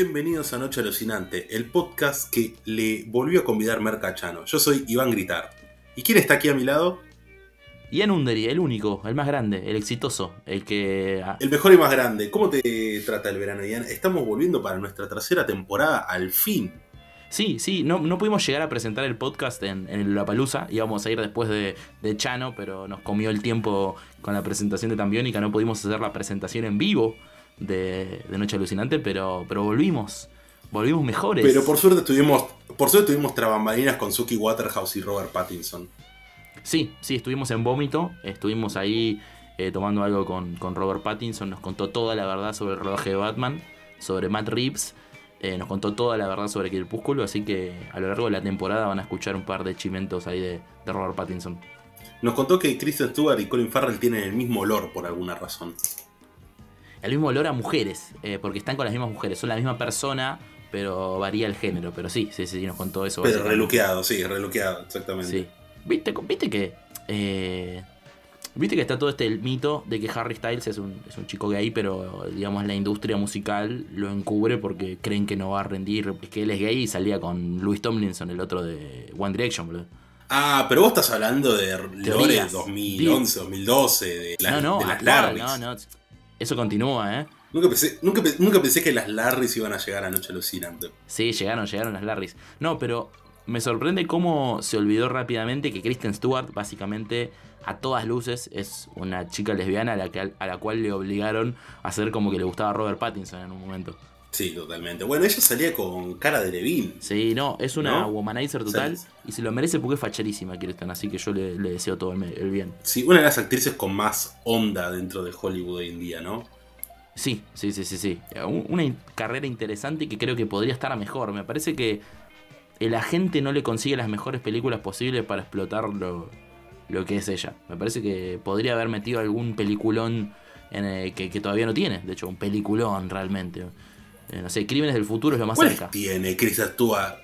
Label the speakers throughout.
Speaker 1: Bienvenidos a Noche Alucinante, el podcast que le volvió a convidar Mercachano. Yo soy Iván Gritar. ¿Y quién está aquí a mi lado?
Speaker 2: Ian Undery, el único, el más grande, el exitoso, el que... ah,
Speaker 1: El mejor y más grande. ¿Cómo te trata el verano, Ian? Estamos volviendo para nuestra tercera temporada al fin.
Speaker 2: Sí, sí, no, no pudimos llegar a presentar el podcast en, en La Palusa, íbamos a ir después de, de Chano, pero nos comió el tiempo con la presentación de Tambiónica, no pudimos hacer la presentación en vivo de, de Noche Alucinante, pero, pero volvimos, volvimos mejores.
Speaker 1: Pero por suerte tuvimos, por suerte tuvimos trabambalinas con Suki Waterhouse y Robert Pattinson.
Speaker 2: Sí, sí, estuvimos en Vómito, estuvimos ahí eh, tomando algo con, con Robert Pattinson, nos contó toda la verdad sobre el rodaje de Batman, sobre Matt Reeves, eh, nos contó toda la verdad sobre Crepúsculo, así que a lo largo de la temporada van a escuchar un par de chimentos ahí de, de Robert Pattinson.
Speaker 1: Nos contó que Kristen Stewart y Colin Farrell tienen el mismo olor por alguna razón.
Speaker 2: El mismo olor a mujeres, eh, porque están con las mismas mujeres, son la misma persona, pero varía el género, pero sí, sí, sí, nos contó eso.
Speaker 1: Pero reluqueado, sí, reluqueado, exactamente.
Speaker 2: Sí. ¿Viste, viste que. eh, Viste que está todo este mito de que Harry Styles es un, es un chico gay, pero digamos la industria musical lo encubre porque creen que no va a rendir, que él es gay y salía con Louis Tomlinson, el otro de One Direction, boludo.
Speaker 1: Ah, pero vos estás hablando de Lore
Speaker 2: Teorías.
Speaker 1: 2011, 2012, de, la-
Speaker 2: no, no,
Speaker 1: de las
Speaker 2: actual, no, no. Eso continúa, ¿eh?
Speaker 1: Nunca pensé, nunca, nunca pensé que las Larrys iban a llegar a Noche Alucinante.
Speaker 2: Sí, llegaron, llegaron las Larrys. No, pero me sorprende cómo se olvidó rápidamente que Kristen Stewart, básicamente, a todas luces, es una chica lesbiana a la, que, a la cual le obligaron a hacer como que le gustaba Robert Pattinson en un momento.
Speaker 1: Sí, totalmente. Bueno, ella salía con cara de Levine.
Speaker 2: Sí, no, es una
Speaker 1: ¿No?
Speaker 2: womanizer total y se lo merece porque es facherísima Kristen, así que yo le, le deseo todo el, bien.
Speaker 1: Sí, una de las actrices con más onda dentro de Hollywood hoy en día, ¿no?
Speaker 2: Sí, sí, sí, sí, sí. Un- Una carrera interesante y que creo que podría estar a mejor. Me parece que el agente no le consigue las mejores películas posibles para explotar lo, lo que es ella. Me parece que podría haber metido algún peliculón en el que, que todavía no tiene. De hecho, un peliculón realmente. Eh, no sé, Crímenes del Futuro es lo más
Speaker 1: ¿Cuáles
Speaker 2: cerca.
Speaker 1: tiene Kristen Stewart?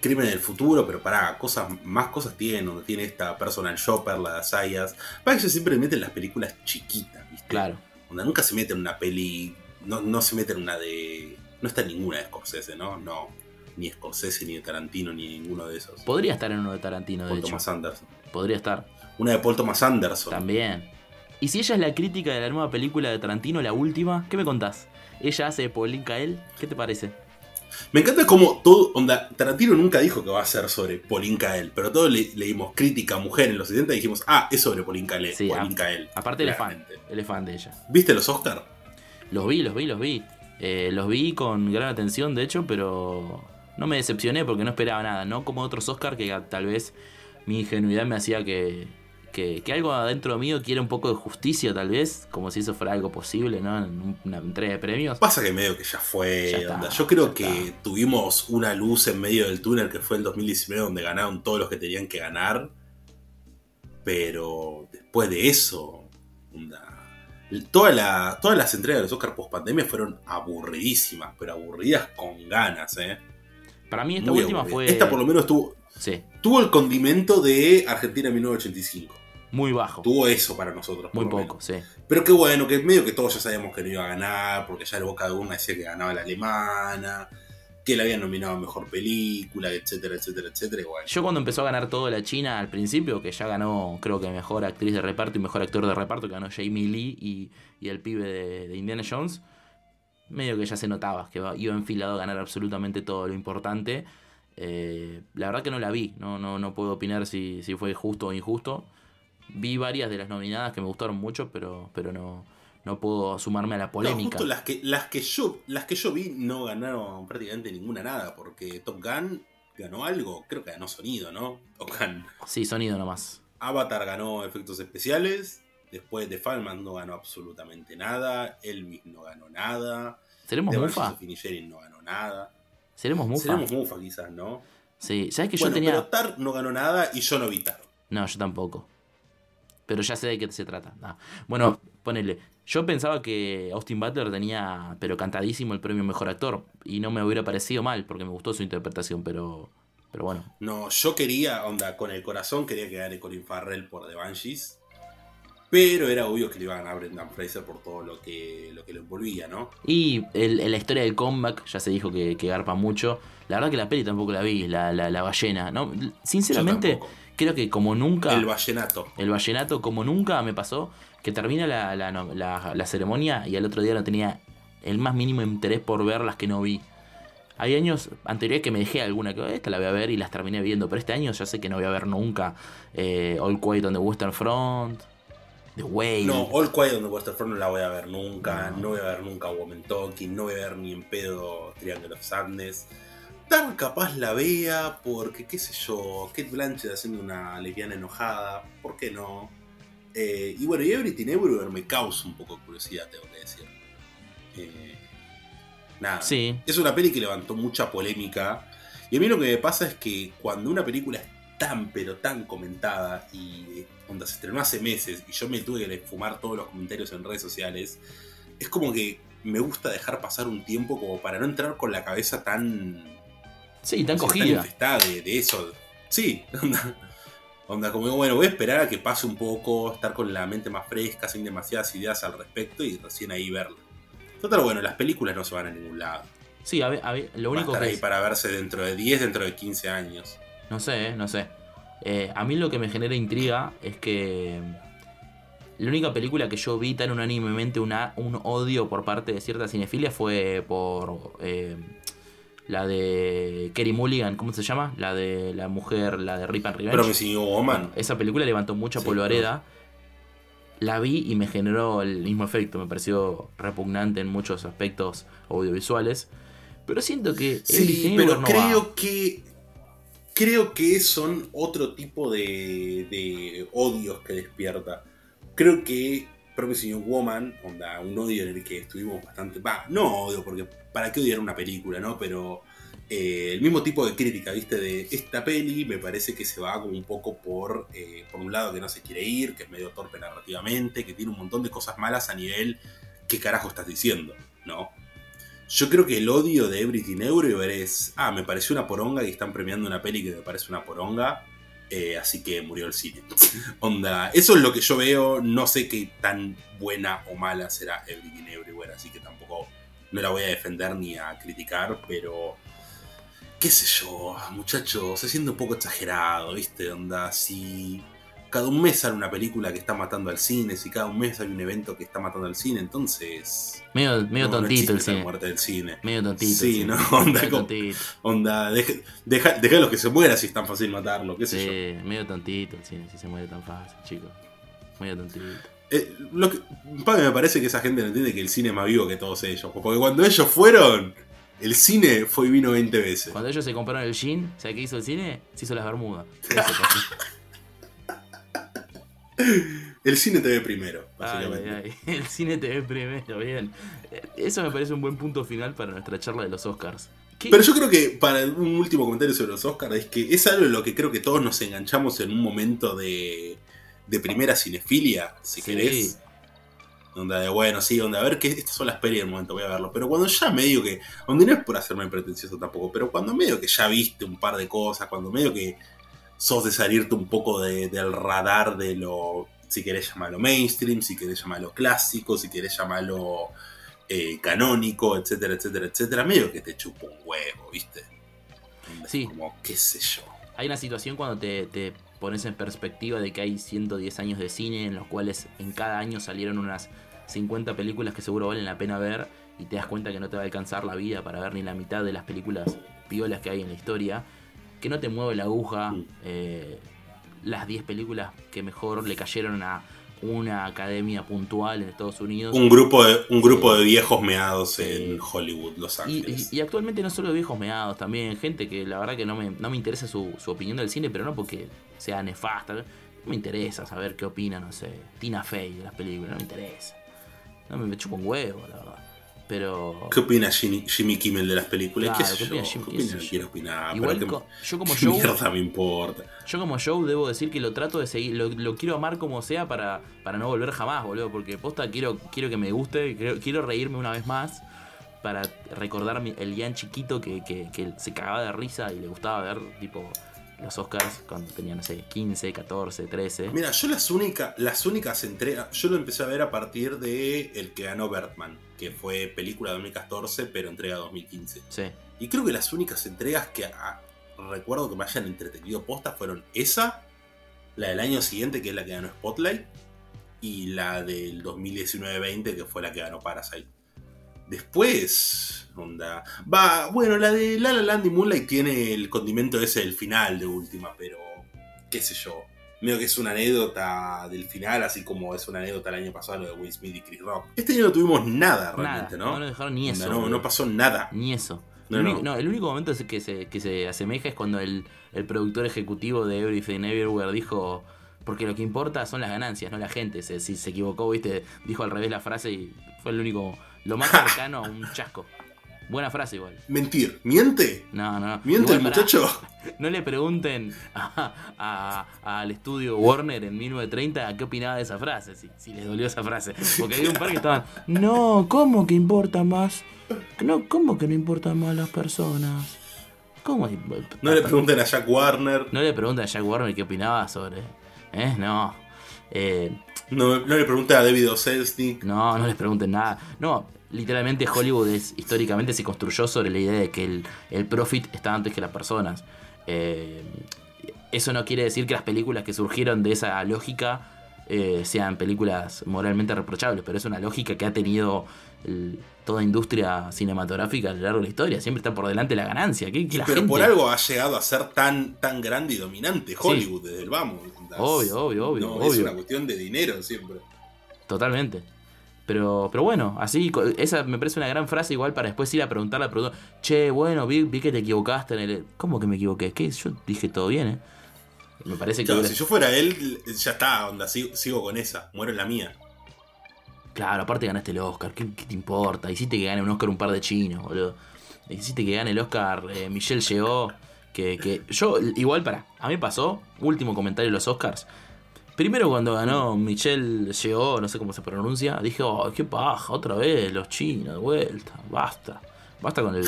Speaker 1: Crimen del futuro, pero pará, cosas, más cosas tiene, donde tiene esta personal shopper, la de Sayas. Para que siempre mete en las películas chiquitas, ¿viste?
Speaker 2: Claro.
Speaker 1: Onda, nunca se mete en una peli. No, no se mete en una de. No está en ninguna de Scorsese, ¿no? No. Ni Scorsese, ni de Tarantino, ni ninguno de esos.
Speaker 2: Podría estar en uno de Tarantino, de hecho.
Speaker 1: Thomas Anderson.
Speaker 2: Podría estar.
Speaker 1: Una de Paul Thomas Anderson.
Speaker 2: También. Y si ella es la crítica de la nueva película de Tarantino, la última, ¿qué me contás? Ella hace de Pauline Kael, ¿qué te parece?
Speaker 1: Me encanta como todo. Onda, Tarantino nunca dijo que va a ser sobre Pauline Kael, pero todos le, leímos crítica mujer en los 70 y dijimos, ah, es sobre Pauline Kael.
Speaker 2: Sí,
Speaker 1: Pauline
Speaker 2: a-
Speaker 1: Kael.
Speaker 2: Aparte él es fan,
Speaker 1: Claramente.
Speaker 2: él es fan de ella.
Speaker 1: ¿Viste los Oscars?
Speaker 2: Los vi, los vi, los vi. Eh, los vi con gran atención, de hecho, pero no me decepcioné porque no esperaba nada. No como otros Oscar que tal vez mi ingenuidad me hacía que, que, que algo adentro mío quiera un poco de justicia, tal vez, como si eso fuera algo posible, ¿no? En un- una entrega de premios.
Speaker 1: Pasa que medio que ya fue.
Speaker 2: Ya está,
Speaker 1: onda. Yo creo que
Speaker 2: está.
Speaker 1: tuvimos una luz en medio del túnel que fue el 2019 donde ganaron todos los que tenían que ganar. Pero después de eso, onda, toda la- todas las entregas de los Oscars post pandemia fueron aburridísimas, pero aburridas con ganas, ¿eh?
Speaker 2: Para mí esta
Speaker 1: Muy
Speaker 2: última fue...
Speaker 1: Esta por lo menos tuvo,
Speaker 2: Sí,
Speaker 1: tuvo el condimento de Argentina 1985.
Speaker 2: Muy bajo.
Speaker 1: Tuvo eso para nosotros.
Speaker 2: Muy poco, sí.
Speaker 1: Pero qué bueno, que medio que todos ya sabíamos que no iba a ganar, porque ya el Boca de Urna decía que ganaba la alemana, que la habían nominado a mejor película, etcétera, etcétera, etcétera. Bueno,
Speaker 2: Yo cuando empezó a ganar todo la China al principio, que ya ganó creo que mejor actriz de reparto y mejor actor de reparto, que ganó Jamie Lee y, y el pibe de, de Indiana Jones, medio que ya se notaba que iba- iba enfilado a ganar absolutamente todo lo importante. Eh, la verdad que no la vi, no, no, no puedo opinar si, si fue justo o injusto. Vi varias de las nominadas que me gustaron mucho, pero, pero no, no puedo sumarme a la
Speaker 1: No,
Speaker 2: polémica.
Speaker 1: justo las que, las, que yo, las que yo vi no ganaron prácticamente ninguna nada, porque Top Gun ganó algo, creo que ganó sonido, ¿no? Top Gun.
Speaker 2: Sí, sonido nomás.
Speaker 1: Avatar ganó efectos especiales, después de Falman no ganó absolutamente nada, Elvis no ganó nada,
Speaker 2: ¿Seremos
Speaker 1: The
Speaker 2: mufa?
Speaker 1: No ganó nada.
Speaker 2: ¿Seremos mufa?
Speaker 1: Seremos Mufa quizás, ¿no?
Speaker 2: Sí, ¿sabes que
Speaker 1: bueno,
Speaker 2: yo tenía...
Speaker 1: pero Tar no ganó nada y yo no vi Tar.
Speaker 2: No, yo tampoco. Pero ya sé de qué se trata. Ah. Bueno, ponele. Yo pensaba que Austin Butler tenía, pero cantadísimo, el premio Mejor Actor. Y no me hubiera parecido mal, porque me gustó su interpretación, pero. Pero bueno.
Speaker 1: No, yo quería, onda, con el corazón quería que gane Colin Farrell por The Banshees. Pero era obvio que le iban a ganar Brendan Fraser por todo lo que lo, que lo envolvía, ¿no?
Speaker 2: Y el- la historia del comeback ya se dijo que, que garpa mucho. La verdad que la peli tampoco la vi, la, la, la ballena. ¿no? Sinceramente, creo que como nunca.
Speaker 1: El vallenato.
Speaker 2: El vallenato, como nunca me pasó, que termina la, la, ceremonia y al otro día no tenía el más mínimo interés por ver las que no vi. Hay años anteriores que me dejé alguna que esta la voy a ver y las terminé viendo, pero este año ya sé que no voy a ver nunca eh, All Quiet on the Western Front, The Whale.
Speaker 1: No, All Quiet on the Western Front no la voy a ver nunca.
Speaker 2: No.
Speaker 1: No, voy a ver nunca Woman Talking. No voy a ver ni en pedo Triangle of Sadness. Tan capaz la vea porque, qué sé yo, Kate Blanchett haciendo una lesbiana enojada. ¿Por qué no? Eh, y bueno, y Everything Everywhere me causa un poco de curiosidad, tengo que decir. Eh, nada.
Speaker 2: Sí,
Speaker 1: Es una peli que levantó mucha polémica. Y a mí lo que me pasa es que cuando una película es tan, pero tan comentada y cuando se estrenó hace meses y yo me tuve que fumar todos los comentarios en redes sociales, es como que me gusta dejar pasar un tiempo como para no entrar con la cabeza tan,
Speaker 2: sí, tan cogida.
Speaker 1: infestada de, de eso. Sí, onda, onda como bueno, voy a esperar a que pase un poco, estar con la mente más fresca, sin demasiadas ideas al respecto y recién ahí verla. Total, bueno, las películas no se van a ningún lado.
Speaker 2: Sí, a ver, a ver, lo
Speaker 1: Va a
Speaker 2: único
Speaker 1: estar
Speaker 2: que
Speaker 1: ahí
Speaker 2: es-
Speaker 1: para verse dentro de 10, dentro de 15 años.
Speaker 2: No sé, eh, no sé. Eh, a mí lo que me genera intriga es que la única película que yo vi tan unánimemente una, un odio por parte de cierta cinefilia fue por eh, la de Kerry Mulligan, ¿cómo se llama? La de la mujer, la de Rip and Revenge.
Speaker 1: Promising Woman.
Speaker 2: Bueno, esa película levantó mucha
Speaker 1: Sí,
Speaker 2: polvareda. La vi y me generó el mismo efecto. Me pareció repugnante en muchos aspectos audiovisuales. Pero siento que
Speaker 1: Sí, pero
Speaker 2: no
Speaker 1: creo
Speaker 2: va.
Speaker 1: que. Creo que son otro tipo de, de odios que despierta. Creo que Promising Woman, onda, un odio en el que estuvimos bastante. Va, no odio, porque para qué odiar una película, ¿no? Pero eh, el mismo tipo de crítica, ¿viste? De esta peli me parece que se va como un poco por, eh, por un lado que no se quiere ir, que es medio torpe narrativamente, que tiene un montón de cosas malas a nivel. ¿Qué carajo estás diciendo? ¿No? Yo creo que el odio de Everything Everywhere es. Ah, me pareció una poronga y están premiando una peli que me parece una poronga. Eh, así que murió el cine. Onda, eso es lo que yo veo. No sé qué tan buena o mala será Everything Everywhere. Así que tampoco no la voy a defender ni a criticar. Pero. qué sé yo, muchachos. Se siente un poco exagerado, ¿viste? Onda, si. Cada un mes sale una película que está matando al cine, si cada un mes hay un evento que está matando al cine, entonces
Speaker 2: Medio, medio
Speaker 1: no, no
Speaker 2: tontito el
Speaker 1: la
Speaker 2: cine.
Speaker 1: muerte del cine.
Speaker 2: Medio tontito. el
Speaker 1: Sí,
Speaker 2: cine.
Speaker 1: ¿no? Onda,
Speaker 2: Medio
Speaker 1: como-. Onda, deja, deja, los que se mueran si es tan fácil matarlo, qué sé yo.
Speaker 2: Sí, medio tontito el cine, si se muere tan fácil, chicos. Medio tontito.
Speaker 1: Eh, lo que, pa, me parece que esa gente no entiende que el cine es más vivo que todos ellos. Porque cuando ellos fueron, el cine fue y vino 20 veces.
Speaker 2: Cuando ellos se compraron el jean, ¿sabes qué hizo el cine? Se hizo las bermudas. Eso.
Speaker 1: El cine te ve primero, básicamente.
Speaker 2: ay, El cine te ve primero, bien. Eso me parece un buen punto final para nuestra charla de los Oscars. ¿Qué?
Speaker 1: Pero yo creo que, para un último comentario sobre los Oscars, es que es algo en lo que creo que todos nos enganchamos en un momento de, de primera cinefilia, si
Speaker 2: Sí.
Speaker 1: querés. Donde, de, bueno, sí, donde a ver que estas son las pelis del momento, voy a verlo. Pero cuando ya medio que, donde no es por hacerme pretencioso tampoco, pero cuando medio que ya viste un par de cosas, cuando medio que sos de salirte un poco de- del radar de lo, si querés llamarlo mainstream, si querés llamarlo clásico, si querés llamarlo eh, canónico, etcétera, etcétera, etcétera, medio que te chupa un huevo, ¿viste?
Speaker 2: Sí.
Speaker 1: Como, qué sé yo.
Speaker 2: Hay una situación cuando te, te pones en perspectiva de que hay 110 años de cine en los cuales en cada año salieron unas 50 películas que seguro valen la pena ver y te das cuenta que no te va a alcanzar la vida para ver ni la mitad de las películas piolas que hay en la historia, que no te mueve la aguja, eh, las 10 películas que mejor le cayeron a una academia puntual en Estados Unidos.
Speaker 1: Un grupo de, un grupo
Speaker 2: Sí.
Speaker 1: de viejos meados en Hollywood, Los Ángeles.
Speaker 2: y- y actualmente no solo viejos meados, también gente que la verdad que no me, no me interesa su, su opinión del cine, pero no porque sea nefasta. No me interesa saber qué opina, no sé, Tina Fey de las películas, no me interesa. No me, me chupa un huevo, la verdad. Pero.
Speaker 1: ¿Qué opina Jimmy, Jimmy Kimmel de las películas?
Speaker 2: Claro,
Speaker 1: ¿Qué
Speaker 2: ¿qué opina Jimmy?
Speaker 1: ¿Qué
Speaker 2: ¿Qué
Speaker 1: opina? quiero opinar.
Speaker 2: Igual
Speaker 1: pero
Speaker 2: co- yo como
Speaker 1: ¿Qué
Speaker 2: show.
Speaker 1: mierda me importa?
Speaker 2: Yo como show debo decir que lo trato de seguir, lo, lo quiero amar como sea para, para no volver jamás, boludo. Porque posta quiero, quiero que me guste, quiero, quiero reírme una vez más para recordar el Ian chiquito que, que, que se cagaba de risa y le gustaba ver tipo los Oscars cuando tenía, no sé, 15, 14, 13.
Speaker 1: Mira, yo las, únicas las únicas entregas, yo lo empecé a ver a partir de el que ganó Bertman, que fue película de 2014, pero entrega 2015.
Speaker 2: Sí.
Speaker 1: Y creo que las únicas entregas que ah, recuerdo que me hayan entretenido postas fueron esa, la del año siguiente, que es la que ganó Spotlight, y la del 2019-20, que fue la que ganó Parasite. Después, onda. Va, bueno, la de La La Land y Moonlight tiene el condimento ese del final de última, pero qué sé yo. Medio que es una anécdota del final, así como es una anécdota el año pasado lo de Will Smith y Chris Rock. Este año no tuvimos nada realmente,
Speaker 2: Nada,
Speaker 1: ¿no?
Speaker 2: no dejaron ni eso.
Speaker 1: No, no,
Speaker 2: boludo.
Speaker 1: pasó nada.
Speaker 2: Ni eso.
Speaker 1: No,
Speaker 2: el,
Speaker 1: no.
Speaker 2: único, no, el único momento que se, que se asemeja es cuando el, el productor ejecutivo de Everything Everywhere dijo, porque lo que importa son las ganancias, no la gente. Se, si se equivocó, viste, dijo al revés la frase y fue el único, lo más cercano a un chasco. Buena frase igual.
Speaker 1: Mentir. ¿Miente?
Speaker 2: No, no, no.
Speaker 1: ¿Miente el
Speaker 2: Igual,
Speaker 1: muchacho?
Speaker 2: No le pregunten al estudio Warner en 1930 qué opinaba de esa frase, si, si les dolió esa frase. Porque había un par que estaban, no, ¿cómo que importa más? No, ¿Cómo que no importan más las personas? ¿Cómo?
Speaker 1: No le pregunten a Jack Warner.
Speaker 2: No le pregunten a Jack Warner qué opinaba sobre... ¿Eh? No. Eh,
Speaker 1: No, no le pregunten a David O. Selznick.
Speaker 2: No, no les pregunten nada. No, literalmente Hollywood es, históricamente se construyó sobre la idea de que el, el profit está antes que las personas. Eh, eso no quiere decir que las películas que surgieron de esa lógica eh, sean películas moralmente reprochables, pero es una lógica que ha tenido el- toda industria cinematográfica a lo largo de la historia. Siempre está por delante la ganancia. La
Speaker 1: Pero
Speaker 2: gente-
Speaker 1: por algo ha llegado a ser tan, tan grande y dominante Hollywood desde el vamos.
Speaker 2: Obvio, obvio, obvio,
Speaker 1: No, Es una cuestión de dinero siempre.
Speaker 2: Totalmente. Pero, pero bueno, así, esa me parece una gran frase igual para después ir a preguntarle al productor, che, bueno, vi, vi que te equivocaste en el... ¿Cómo que me equivoqué? ¿Qué? Yo dije todo bien, ¿eh? Me parece que...
Speaker 1: Claro,
Speaker 2: hubiera-
Speaker 1: si yo fuera él, ya está, onda, sigo, sigo con esa, muero en la mía.
Speaker 2: Claro, aparte ganaste el Oscar, ¿qué, qué te importa? Hiciste que gane un Oscar un par de chinos, boludo. Hiciste que gane el Oscar eh, Michelle llegó, que, que yo, igual para, a mí pasó, último comentario de los Oscars. Primero cuando ganó Michelle llegó, no sé cómo se pronuncia, dije, oh, qué paja, otra vez los chinos, de vuelta, basta, basta con el...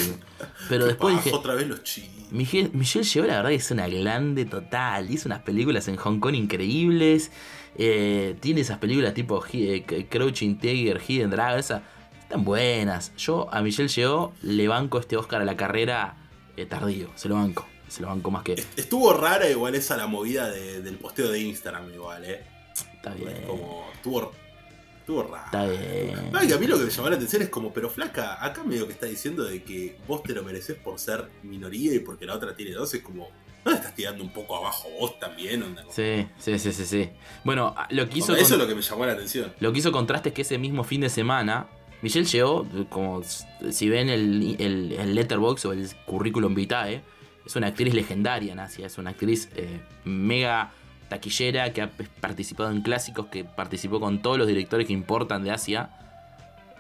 Speaker 2: Pero después
Speaker 1: Bajo
Speaker 2: dije,
Speaker 1: otra vez los chinos.
Speaker 2: Michelle, Michelle llegó, la verdad que es una grande total. Hizo unas películas en Hong Kong increíbles. eh, tiene esas películas tipo eh, Crouching Tiger, Hidden Dragon, esas están buenas. Yo a Michelle llegó, le banco este Oscar a la carrera eh, tardío. Se lo banco. Se lo banco más que.
Speaker 1: Estuvo rara igual esa la movida de- del posteo de Instagram igual, eh.
Speaker 2: Está bien.
Speaker 1: Como, estuvo, estuvo raro.
Speaker 2: Está bien.
Speaker 1: Ay, a mí lo que me llamó la atención es como, pero flaca, acá medio que está diciendo de que vos te lo mereces por ser minoría y porque la otra tiene dos, es como, ¿no estás tirando un poco abajo vos también? Onda?
Speaker 2: Sí, sí, sí, sí, sí. Bueno, lo que hizo.
Speaker 1: eso
Speaker 2: con-
Speaker 1: es lo que me llamó la atención.
Speaker 2: Lo que hizo contraste es que ese mismo fin de semana, Michelle llegó, como si ven el, el, el letterbox o el currículum vitae, es una actriz legendaria en Asia, es una actriz eh, mega taquillera que ha participado en clásicos, que participó con todos los directores que importan de Asia.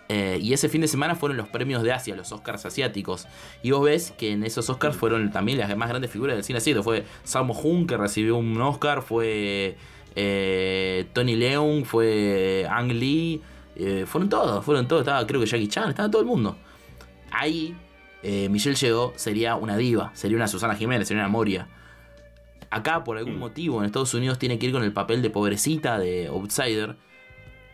Speaker 2: Eh, y ese fin de semana fueron los premios de Asia, los Oscars asiáticos. Y vos ves que en esos Oscars fueron también las más grandes figuras del cine asiático. Fue Sammo Hung, que recibió un Oscar, fue eh, Tony Leung, fue Ang Lee, fueron todos, fueron todos. Estaba, creo que Jackie Chan, estaba todo el mundo. Ahí eh, Michelle llegó, sería una diva, sería una Susana Jiménez, sería una Moria. Acá, por algún
Speaker 1: Mm.
Speaker 2: motivo, en Estados Unidos tiene que ir con el papel de pobrecita, de outsider,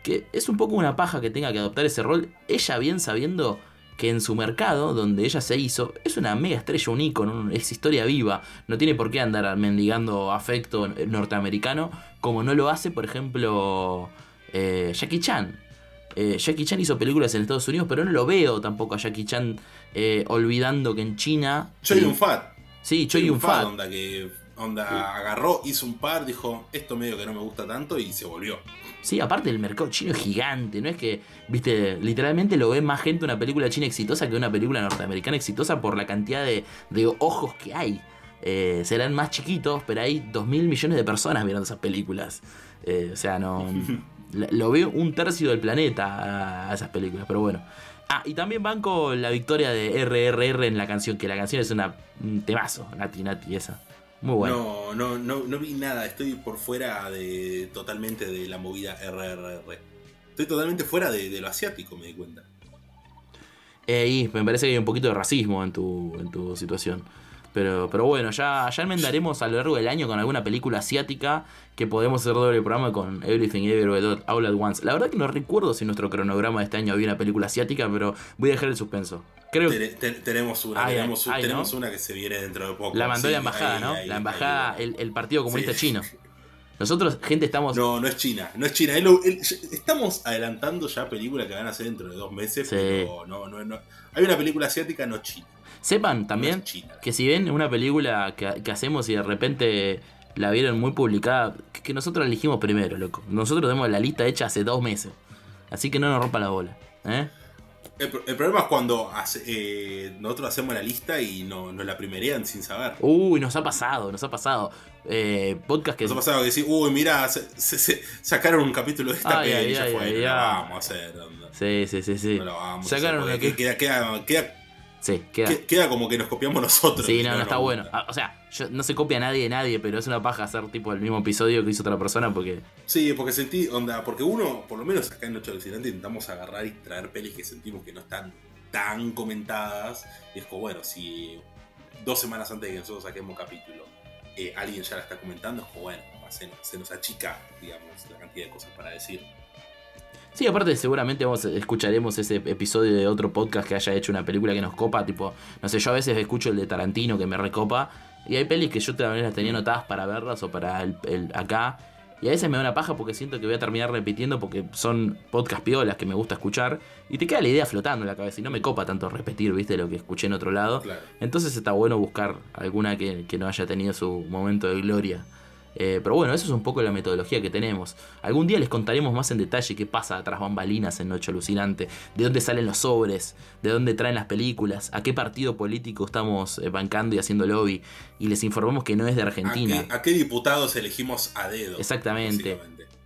Speaker 2: que es un poco una paja que tenga que adoptar ese rol, ella bien sabiendo que en su mercado, donde ella se hizo, es una mega estrella, un ícono, es historia viva, no tiene por qué andar mendigando afecto norteamericano, como no lo hace, por ejemplo, eh, Jackie Chan. Eh, Jackie Chan hizo películas en Estados Unidos, pero no lo veo tampoco a Jackie Chan eh, olvidando que en China...
Speaker 1: Choi
Speaker 2: Sí.
Speaker 1: un fat.
Speaker 2: Sí, Choi Yun Fat.
Speaker 1: Onda que onda agarró, hizo un par, dijo, esto medio que no me gusta tanto y se volvió.
Speaker 2: Sí, aparte el mercado chino es gigante, no es que, viste, literalmente lo ve más gente una película china exitosa que una película norteamericana exitosa por la cantidad de, de ojos que hay. Eh, serán más chiquitos, pero hay dos mil millones de personas viendo esas películas. Eh, o sea, no. lo veo un tercio del planeta a, a esas películas, pero bueno. Ah, y también banco la victoria de RRR en la canción, que la canción es una, un temazo, Nati Nati esa. Muy bueno.
Speaker 1: No, no, no, no vi nada, estoy por fuera de totalmente de la movida RRR. Estoy totalmente fuera de, de lo asiático, me di cuenta.
Speaker 2: Eh, y me parece que hay un poquito de racismo en tu, en tu situación. Pero, pero bueno, ya, ya enmendaremos a lo largo del año con alguna película asiática que podemos hacer doble programa con Everything Everywhere All at Once. La verdad que no recuerdo si en nuestro cronograma de este año había una película asiática, pero voy a dejar el suspenso. Creo
Speaker 1: Te- te- tenemos una,
Speaker 2: Ay,
Speaker 1: tenemos,
Speaker 2: ay,
Speaker 1: tenemos una que se viene dentro de poco.
Speaker 2: la mandó
Speaker 1: Sí,
Speaker 2: la embajada, ¿no? la embajada, el, el Partido Comunista
Speaker 1: Sí.
Speaker 2: Chino. Nosotros, gente, estamos...
Speaker 1: No, no es China, no es China. El- estamos adelantando ya películas que van a ser dentro de dos meses,
Speaker 2: Sí.
Speaker 1: pero no, no, no. Hay una película asiática, no China.
Speaker 2: Sepan también que si ven una película que, que hacemos y de repente la vieron muy publicada, que, que nosotros la elegimos primero, loco. Nosotros tenemos la lista hecha hace dos meses. Así que no nos rompa la bola. ¿eh?
Speaker 1: El, pro- el problema es cuando hace- eh, nosotros hacemos la lista y no, nos la primerean sin saber.
Speaker 2: Uy, nos ha pasado, nos ha pasado. Eh, podcast que...
Speaker 1: Nos ha pasado que decir, uy, mira, se, se- se- sacaron un capítulo de esta peli y ya fue, no
Speaker 2: ay.
Speaker 1: vamos a hacer.
Speaker 2: Sí, sí, sí, sí.
Speaker 1: No la vamos
Speaker 2: Sacaron
Speaker 1: a
Speaker 2: una
Speaker 1: hacer. Queda, queda, queda,
Speaker 2: Sí, queda...
Speaker 1: como que nos copiamos nosotros.
Speaker 2: Sí, no, no, está bueno. Ah, O sea, yo- no se copia a nadie de nadie, pero es una paja hacer tipo el mismo episodio que hizo otra persona porque...
Speaker 1: Sí, porque sentí, onda, porque uno, por lo menos acá en Noche Alucinante, intentamos agarrar y traer pelis que sentimos que no están tan comentadas. Y es como, bueno, si dos semanas antes de que nosotros saquemos capítulo, eh, alguien ya la está comentando, es como, bueno, se, nos- se nos achica, digamos, la cantidad de cosas para decir.
Speaker 2: Sí, aparte seguramente vamos, escucharemos ese episodio de otro podcast que haya hecho una película que nos copa, tipo, no sé, yo a veces escucho el de Tarantino que me recopa, y hay pelis que yo también las tenía anotadas para verlas o para el, el- acá, y a veces me da una paja porque siento que voy a terminar repitiendo porque son podcast piolas que me gusta escuchar, y te queda la idea flotando en la cabeza, y no me copa tanto repetir, viste, lo que escuché en otro lado.
Speaker 1: Claro.
Speaker 2: Entonces está bueno buscar alguna que, que no haya tenido su momento de gloria. Eh, pero bueno, eso es un poco la metodología que tenemos. Algún día les contaremos más en detalle qué pasa tras bambalinas en Noche Alucinante, de dónde salen los sobres, de dónde traen las películas, a qué partido político estamos eh, bancando y haciendo lobby, y les informamos que no es de
Speaker 1: ¿A
Speaker 2: Argentina.
Speaker 1: qué, a qué diputados elegimos a dedo?
Speaker 2: Exactamente.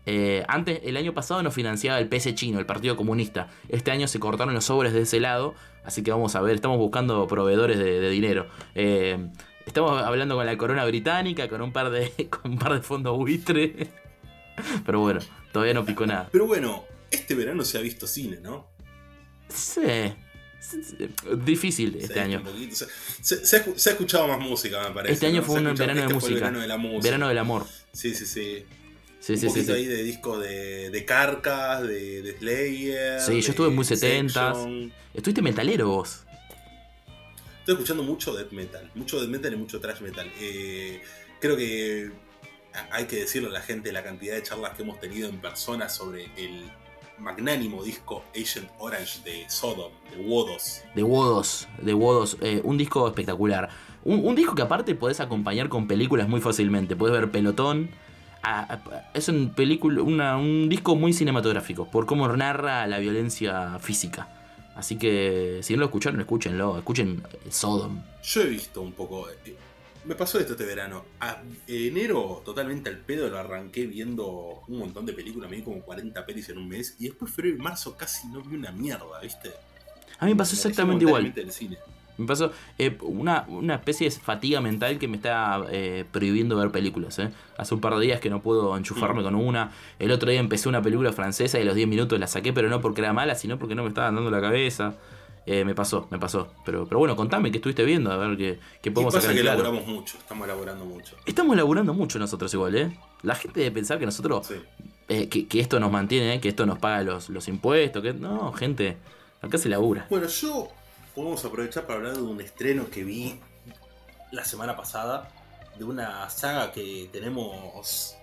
Speaker 2: Eh, antes, el año pasado nos financiaba el PS chino, el Partido Comunista. Este año se cortaron los sobres de ese lado, así que vamos a ver, estamos buscando proveedores de, de dinero. Eh, estamos hablando con la corona británica, con un par de, con un par de fondos buitre. Pero bueno, todavía no picó nada.
Speaker 1: Pero bueno, este verano se ha visto cine, ¿no?
Speaker 2: Sí, difícil este año.
Speaker 1: poquito. Se, se- se ha, escu- se ha escuchado más música, me parece.
Speaker 2: Este año
Speaker 1: ¿no?
Speaker 2: fue un verano de
Speaker 1: este fue el
Speaker 2: música.
Speaker 1: verano de la música.
Speaker 2: Verano del amor.
Speaker 1: Sí, sí, sí.
Speaker 2: Sí,
Speaker 1: un
Speaker 2: sí, sí.
Speaker 1: poquito
Speaker 2: sí.
Speaker 1: ahí de disco de, de Carcas, de, de Slayer.
Speaker 2: Sí, yo estuve muy 70s.
Speaker 1: Section.
Speaker 2: Estuviste metalero vos.
Speaker 1: Estoy escuchando mucho death metal. Mucho death metal y mucho thrash metal. Eh, creo que hay que decirle a la gente la cantidad de charlas que hemos tenido en persona sobre el magnánimo disco Agent Orange de Sodom, de Wodos.
Speaker 2: De Wodos, de Wodos, eh, un disco espectacular. Un, disco que aparte podés acompañar con películas muy fácilmente. Podés ver Pelotón. a- a- es un, película, una- un disco muy cinematográfico por cómo narra la violencia física. Así que si no lo escucharon, escúchenlo. Escuchen Sodom.
Speaker 1: Yo he visto un poco. eh, me pasó esto este verano. A enero, totalmente al pedo, lo arranqué viendo un montón de películas. Me vi como 40 pelis en un mes. Y después, febrero y marzo, casi no vi una mierda, ¿viste?
Speaker 2: A mí me pasó exactamente igual.
Speaker 1: del cine.
Speaker 2: Me pasó eh, una, una especie de fatiga mental que me está eh, prohibiendo ver películas. eh. Hace un par de días que no puedo enchufarme
Speaker 1: Mm.
Speaker 2: con una. El otro día empecé una película francesa y a los 10 minutos la saqué, pero no porque era mala, sino porque no me estaba dando la cabeza. Me pasó, me pasó. Pero, pero bueno, contame qué estuviste viendo, a ver qué, qué podemos
Speaker 1: pasa
Speaker 2: sacar
Speaker 1: que
Speaker 2: claro.
Speaker 1: elaboramos mucho, estamos elaborando mucho.
Speaker 2: Estamos laburando mucho nosotros igual, ¿eh? La gente debe pensar que nosotros,
Speaker 1: Sí.
Speaker 2: que, que esto nos mantiene, que esto nos paga los, los impuestos, que no, gente, acá se labura.
Speaker 1: Bueno, yo podemos aprovechar para hablar de un estreno que vi la semana pasada, de una saga que tenemos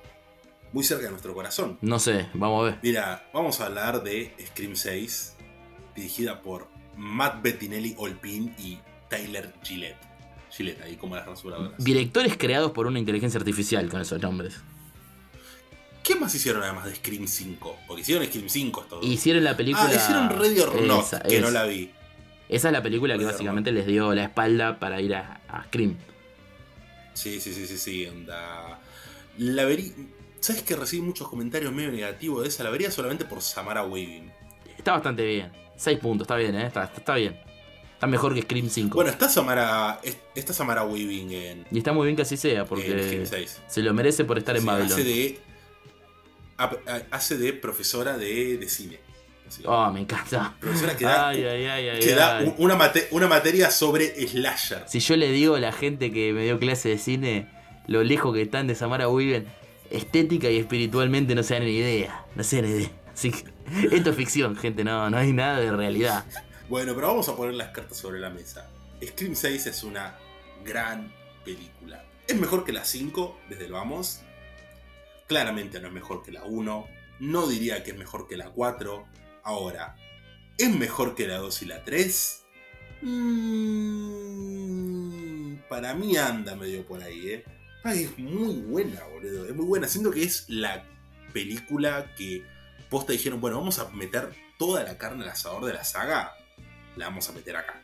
Speaker 1: muy cerca de nuestro corazón.
Speaker 2: No sé, vamos a ver.
Speaker 1: Mira, vamos a hablar de Scream 6, dirigida por Matt Bettinelli Olpin y Tyler Gillette. Gillette, ahí como las rasuradoras.
Speaker 2: Directores creados por una inteligencia artificial con esos nombres.
Speaker 1: ¿Qué más hicieron además de Scream 5? Porque hicieron Scream 5 estos dos.
Speaker 2: Hicieron la película.
Speaker 1: Ah, hicieron Not,
Speaker 2: Esa,
Speaker 1: que no la vi.
Speaker 2: Esa es la película que básicamente les dio la espalda para ir a, a Scream.
Speaker 1: Sí, sí, sí, sí, sí, onda. La verí... ¿Sabes que recibí muchos comentarios medio negativos de esa? La vería solamente por Samara Weaving.
Speaker 2: Está bastante bien. 6 puntos, está bien, ¿eh? Está, está bien. Está mejor que Scream 5.
Speaker 1: Bueno, está Samara, es- está Samara Weaving en,
Speaker 2: y está muy bien que así sea, porque
Speaker 1: Scream 6.
Speaker 2: se lo merece por estar en Babylon.
Speaker 1: hace de, hace de profesora de, de cine.
Speaker 2: Oh, me encanta.
Speaker 1: Profesora que da,
Speaker 2: Ay, ay, ay, ay,
Speaker 1: que da una, mate- una materia sobre slasher.
Speaker 2: Si yo le digo a la gente que me dio clase de cine lo lejos que están de Samara Weaving, estética y espiritualmente no se dan ni idea. No se dan ni idea. Así que esto es ficción, gente, no, no hay nada de realidad.
Speaker 1: Bueno, pero vamos a poner las cartas sobre la mesa. Scream 6 es una gran película. Es mejor que la 5, desde el vamos. Claramente no es mejor que la 1. No diría que es mejor que la 4. Ahora, ¿es mejor que la 2 y la 3? Mm, para mí anda medio por ahí, ¿eh? Ay, es muy buena, boludo. Es muy buena. Siento que es la película que posta dijeron, bueno, vamos a meter toda la carne al asador de la saga. La vamos a meter acá.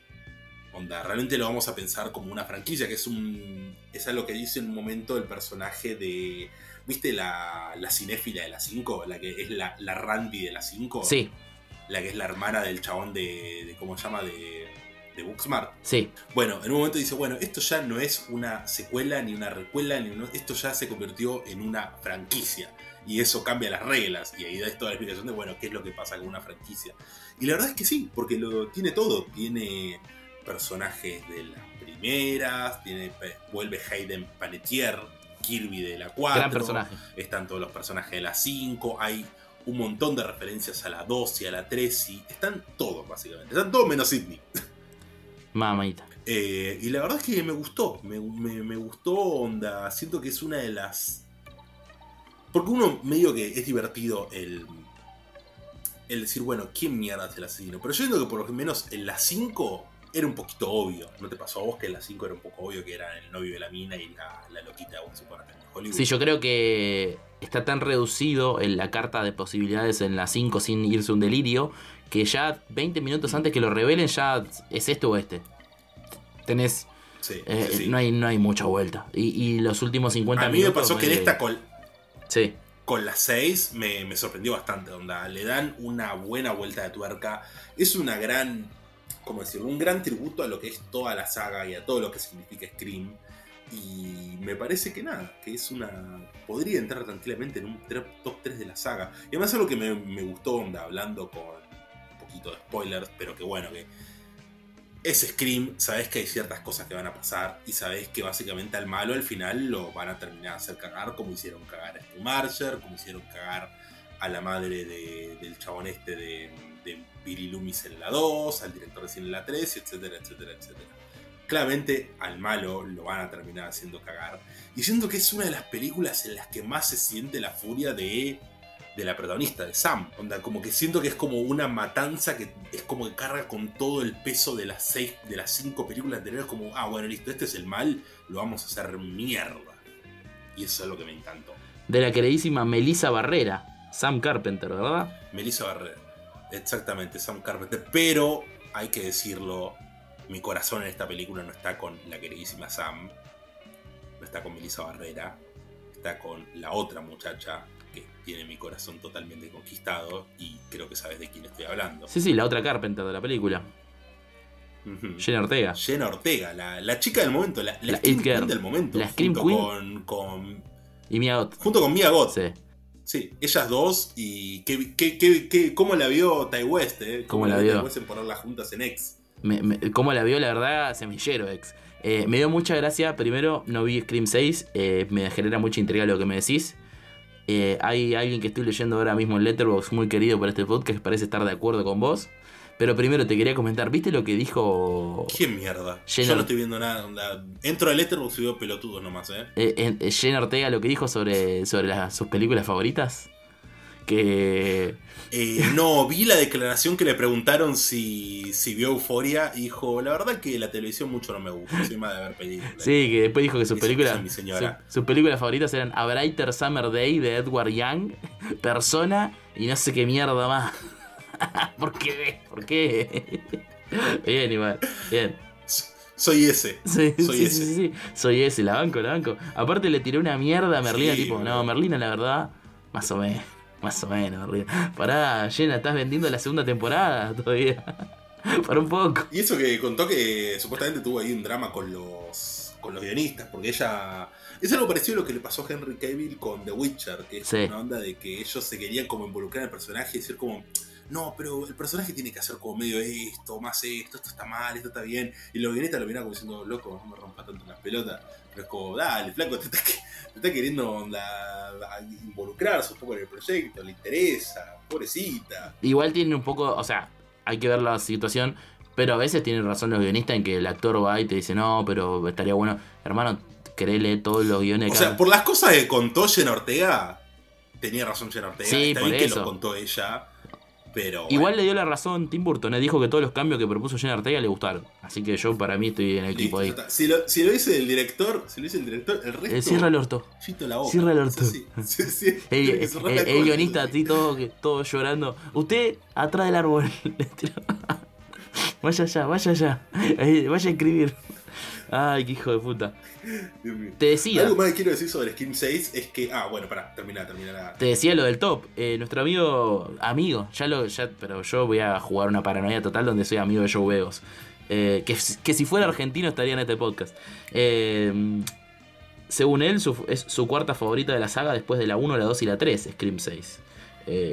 Speaker 1: Onda, realmente lo vamos a pensar como una franquicia, que es un. Es algo que dice en un momento el personaje de. ¿Viste la, la cinéfila de la 5? La que es la, la Randy de la 5.
Speaker 2: Sí,
Speaker 1: La que es la hermana del chabón de. de ¿Cómo se llama? De. de Booksmart.
Speaker 2: sí.
Speaker 1: Bueno, en un momento dice, bueno, esto ya no es una secuela, ni una recuela, ni uno- esto ya se convirtió en una franquicia. Y eso cambia las reglas. Y ahí da toda la explicación de, bueno, qué es lo que pasa con una franquicia. Y la verdad es que sí, porque lo tiene todo. Tiene personajes de las primeras, tiene, vuelve Hayden Panettiere, Kirby de la 4.
Speaker 2: Gran personaje.
Speaker 1: Están todos los personajes de la 5, hay un montón de referencias a la 2 y a la 3 y están todos básicamente. Están todos menos Sidney.
Speaker 2: Mamita.
Speaker 1: Eh, y la verdad es que me gustó, me, me- me gustó onda, siento que es una de las... Porque uno medio que es divertido el, el decir, bueno, ¿quién mierda es el asesino? Pero yo siento que por lo menos en la 5 era un poquito obvio. ¿No te pasó a vos que en la 5 era un poco obvio que era el novio de la mina y la, la loquita a Time in Hollywood?
Speaker 2: Sí, yo creo que está tan reducido en la carta de posibilidades en la 5 sin irse un delirio, que ya 20 minutos antes que lo revelen ya es este o este. Tenés...
Speaker 1: Sí,
Speaker 2: eh,
Speaker 1: sí.
Speaker 2: No, hay, no hay mucha vuelta. Y, y los últimos 50
Speaker 1: A mí me
Speaker 2: minutos...
Speaker 1: pasó que en esta con,
Speaker 2: Sí,
Speaker 1: con las 6 me, me sorprendió bastante. Onda. Le dan una buena vuelta de tuerca. Es una gran, ¿cómo decirlo? Un gran tributo a lo que es toda la saga y a todo lo que significa Scream. Y me parece que nada, que es una. Podría entrar tranquilamente en un top 3 de la saga. Y además algo que me, gustó, onda, hablando con un poquito de spoilers, pero que bueno, que es Scream, sabes que hay ciertas cosas que van a pasar y sabes que básicamente al malo al final lo van a terminar de hacer cagar como hicieron cagar a Stu Marcher, como hicieron cagar a la madre de- del chabón este de, de Billy Loomis en la 2, al director de cine en la 3, etcétera, etcétera, etcétera. Claramente al malo lo van a terminar haciendo cagar. Y siento que es una de las películas en las que más se siente la furia de, de la protagonista, de Sam. Onda, como que siento que es como una matanza que es como que carga con todo el peso de las seis, de las cinco películas anteriores, como, ah, bueno, listo, este es el mal, lo vamos a hacer mierda. Y eso es lo que me encantó.
Speaker 2: de la queridísima Melissa Barrera, Sam Carpenter, ¿verdad?
Speaker 1: Melissa Barrera. Exactamente, Sam Carpenter. Pero hay que decirlo, mi corazón en esta película no está con la queridísima Sam, no está con Melissa Barrera, está con la otra muchacha que tiene mi corazón totalmente conquistado y creo que sabes de quién estoy hablando.
Speaker 2: Sí, sí, la otra Carpenter de la película,
Speaker 1: Ujú.
Speaker 2: Jenna Ortega.
Speaker 1: Jenna Ortega, la, la chica del momento, la, la
Speaker 2: La
Speaker 1: Scream. Queen del momento.
Speaker 2: La Scream
Speaker 1: junto
Speaker 2: Queen.
Speaker 1: Con, con-
Speaker 2: Y Mia Goth.
Speaker 1: junto con Mia Goth.
Speaker 2: Sí.
Speaker 1: Sí, ellas dos y qué, qué, qué, qué- cómo la vio Ty West, eh.
Speaker 2: ¿Cómo la vio?
Speaker 1: Ty West en ponerlas juntas en X.
Speaker 2: Me, me- ¿Cómo la vio? La verdad, semillero, ex. Eh, me dio mucha gracia. Primero, no vi Scream 6. eh, me genera mucha intriga lo que me decís. Eh, hay alguien que estoy leyendo ahora mismo en Letterboxd muy querido por este podcast que parece estar de acuerdo con vos. Pero primero te quería comentar, ¿viste lo que dijo
Speaker 1: ¿Qué mierda? Yo no estoy viendo nada. onda, Entro a Letterboxd y veo pelotudos nomás, eh.
Speaker 2: eh, Jenna Ortega lo que dijo sobre, sobre las- sus películas favoritas? Que
Speaker 1: Eh, no, vi la declaración que le preguntaron si, si vio Euforia y dijo, la verdad que la televisión mucho no me gusta, soy más de ver películas.
Speaker 2: Sí, que después dijo que sus películas, su- sus películas favoritas eran A Brighter Summer Day de Edward Young, Persona y no sé qué mierda más. ¿Por qué? ¿Por qué? bien, igual, bien.
Speaker 1: Soy ese.
Speaker 2: Sí,
Speaker 1: Soy
Speaker 2: sí,
Speaker 1: ese.
Speaker 2: sí, soy ese, la banco, la banco. Aparte le tiré una mierda a Merlina, tipo, no. Merlina la verdad, más o menos, más o menos. Pará, Jenna, ¿estás vendiendo la segunda temporada todavía? Para un poco.
Speaker 1: Y eso que contó que supuestamente tuvo ahí un drama con los, con los guionistas, porque ella... Es algo parecido a lo que le pasó a Henry Cavill con The Witcher, que es
Speaker 2: Sí.
Speaker 1: una onda de que ellos se querían como involucrar el personaje y decir como... no, pero el personaje tiene que hacer como medio esto, más esto, esto está mal, esto está bien. Y los guionistas lo miran como diciendo, loco, no me rompas tanto las pelotas. Pero es como, dale, flaco, te está, te está queriendo involucrarse un poco en el proyecto, le interesa, pobrecita.
Speaker 2: Igual tiene un poco, o sea, hay que ver la situación. Pero a veces tienen razón los guionistas en que el actor va y te dice, no, pero estaría bueno. Hermano, querés leer todos los guiones.
Speaker 1: O sea, por las cosas que contó Jen Ortega, tenía razón Jen Ortega. Sí, Está por bien eso. que lo contó ella. Pero
Speaker 2: Igual le dio la razón Tim Burton, ¿eh? dijo que todos los cambios que propuso Jen Ortega le gustaron. Así que yo para mí estoy en el equipo ahí.
Speaker 1: Si lo, si lo, dice el director, si lo dice el director, el resto. Eh,
Speaker 2: cierra el orto.
Speaker 1: La boca.
Speaker 2: Cierra el orto. Sí, sí, el, el, guionista así todo, todo llorando. Usted atrás del árbol. vaya allá, vaya allá. Vaya a escribir. Ay, qué hijo de puta. Te decía.
Speaker 1: Algo más que quiero decir sobre Scream 6 es que. Ah, bueno, pará, termina, termina.
Speaker 2: Te decía lo del top. Eh, nuestro amigo. Amigo, ya lo. Ya, pero yo voy a jugar una paranoia total donde soy amigo de Joe Veos. Eh, que, que, si fuera argentino estaría en este podcast. Eh, según él, es su cuarta favorita de la saga después de la 1, la 2 y la 3, Scream 6.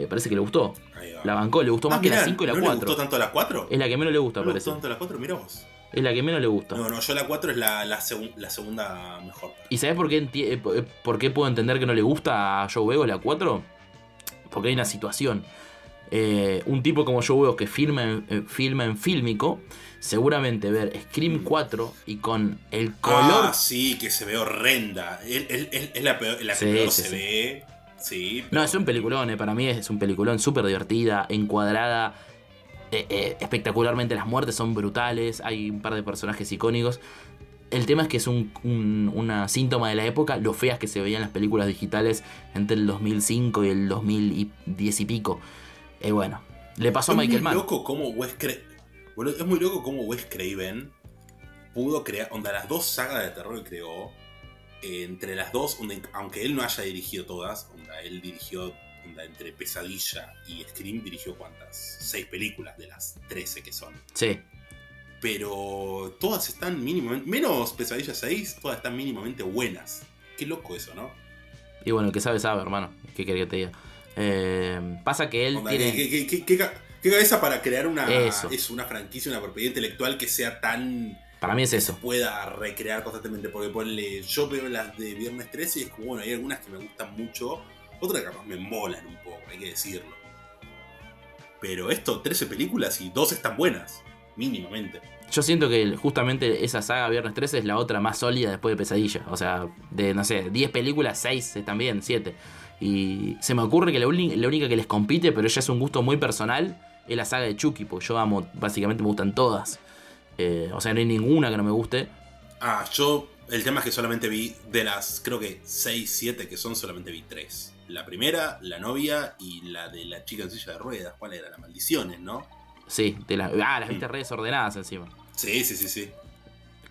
Speaker 2: parece que le gustó. La bancó, le gustó ah, más que la 5 y la 4. ¿Le
Speaker 1: gustó tanto la 4?
Speaker 2: Es la que menos le gusta,
Speaker 1: ¿No
Speaker 2: parece.
Speaker 1: ¿Le gustó tanto la 4? Mirá vos.
Speaker 2: Es la que menos le gusta.
Speaker 1: No, no, yo la 4 es la, la, segunda mejor.
Speaker 2: ¿Y sabes por qué, eh, eh, por qué puedo entender que no le gusta a Joe Wego la 4? Porque hay una situación. Eh, un tipo como Joe Wego que filma en, filma en fílmico, seguramente ver Scream 4 y con el color.
Speaker 1: Ah, sí, que se ve horrenda. Es, la peor, la que se ve. Sí,
Speaker 2: No, es un peliculón, para mí es un peliculón súper divertida, encuadrada eh, eh, espectacularmente las muertes son brutales, hay un par de personajes icónicos. El tema es que es un, una síntoma de la época, lo feas que se veían las películas digitales entre el 2005 y el 2010 y pico. Y bueno, le pasó a Michael Mann.
Speaker 1: Loco como Wes es muy loco cómo Wes Craven pudo crear, onda, las dos sagas de terror que creó, eh, entre las dos, aunque él no haya dirigido todas, onda, él dirigió entre Pesadilla y Scream dirigió cuántas? Seis películas de las 13 que son.
Speaker 2: Sí.
Speaker 1: Pero todas están mínimamente, menos Pesadilla 6, todas están mínimamente buenas. Qué loco eso, ¿no?
Speaker 2: Y bueno, el que sabe, sabe, hermano. ¿Qué quería que te diga? Eh, pasa que él tiene...
Speaker 1: ¿qué, cabeza para crear una, es una franquicia, una propiedad intelectual que sea tan...
Speaker 2: Para mí es eso.
Speaker 1: pueda recrear constantemente. Porque ponle, yo veo las de Viernes 13 y es como, bueno, hay algunas que me gustan mucho otra capaz me molan un poco, hay que decirlo. Pero esto, 13 películas y dos están buenas, mínimamente.
Speaker 2: Yo siento que justamente esa saga Viernes 13 es la otra más sólida después de Pesadilla. O sea, de, no sé, 10 películas, 6 están bien, 7. Y se me ocurre que la, única que les compite, pero ya es un gusto muy personal, es la saga de Chucky, porque yo amo, básicamente me gustan todas. Eh, o sea, no hay ninguna que no me guste.
Speaker 1: Ah, yo, el tema es que solamente vi de las, creo que 6, 7 que son, solamente vi 3. La primera, la novia y la de la chica en silla de ruedas. ¿Cuál era? Las maldiciones, ¿no?
Speaker 2: Sí, de la, ah, las viste redes ordenadas encima.
Speaker 1: Sí, sí, sí, sí.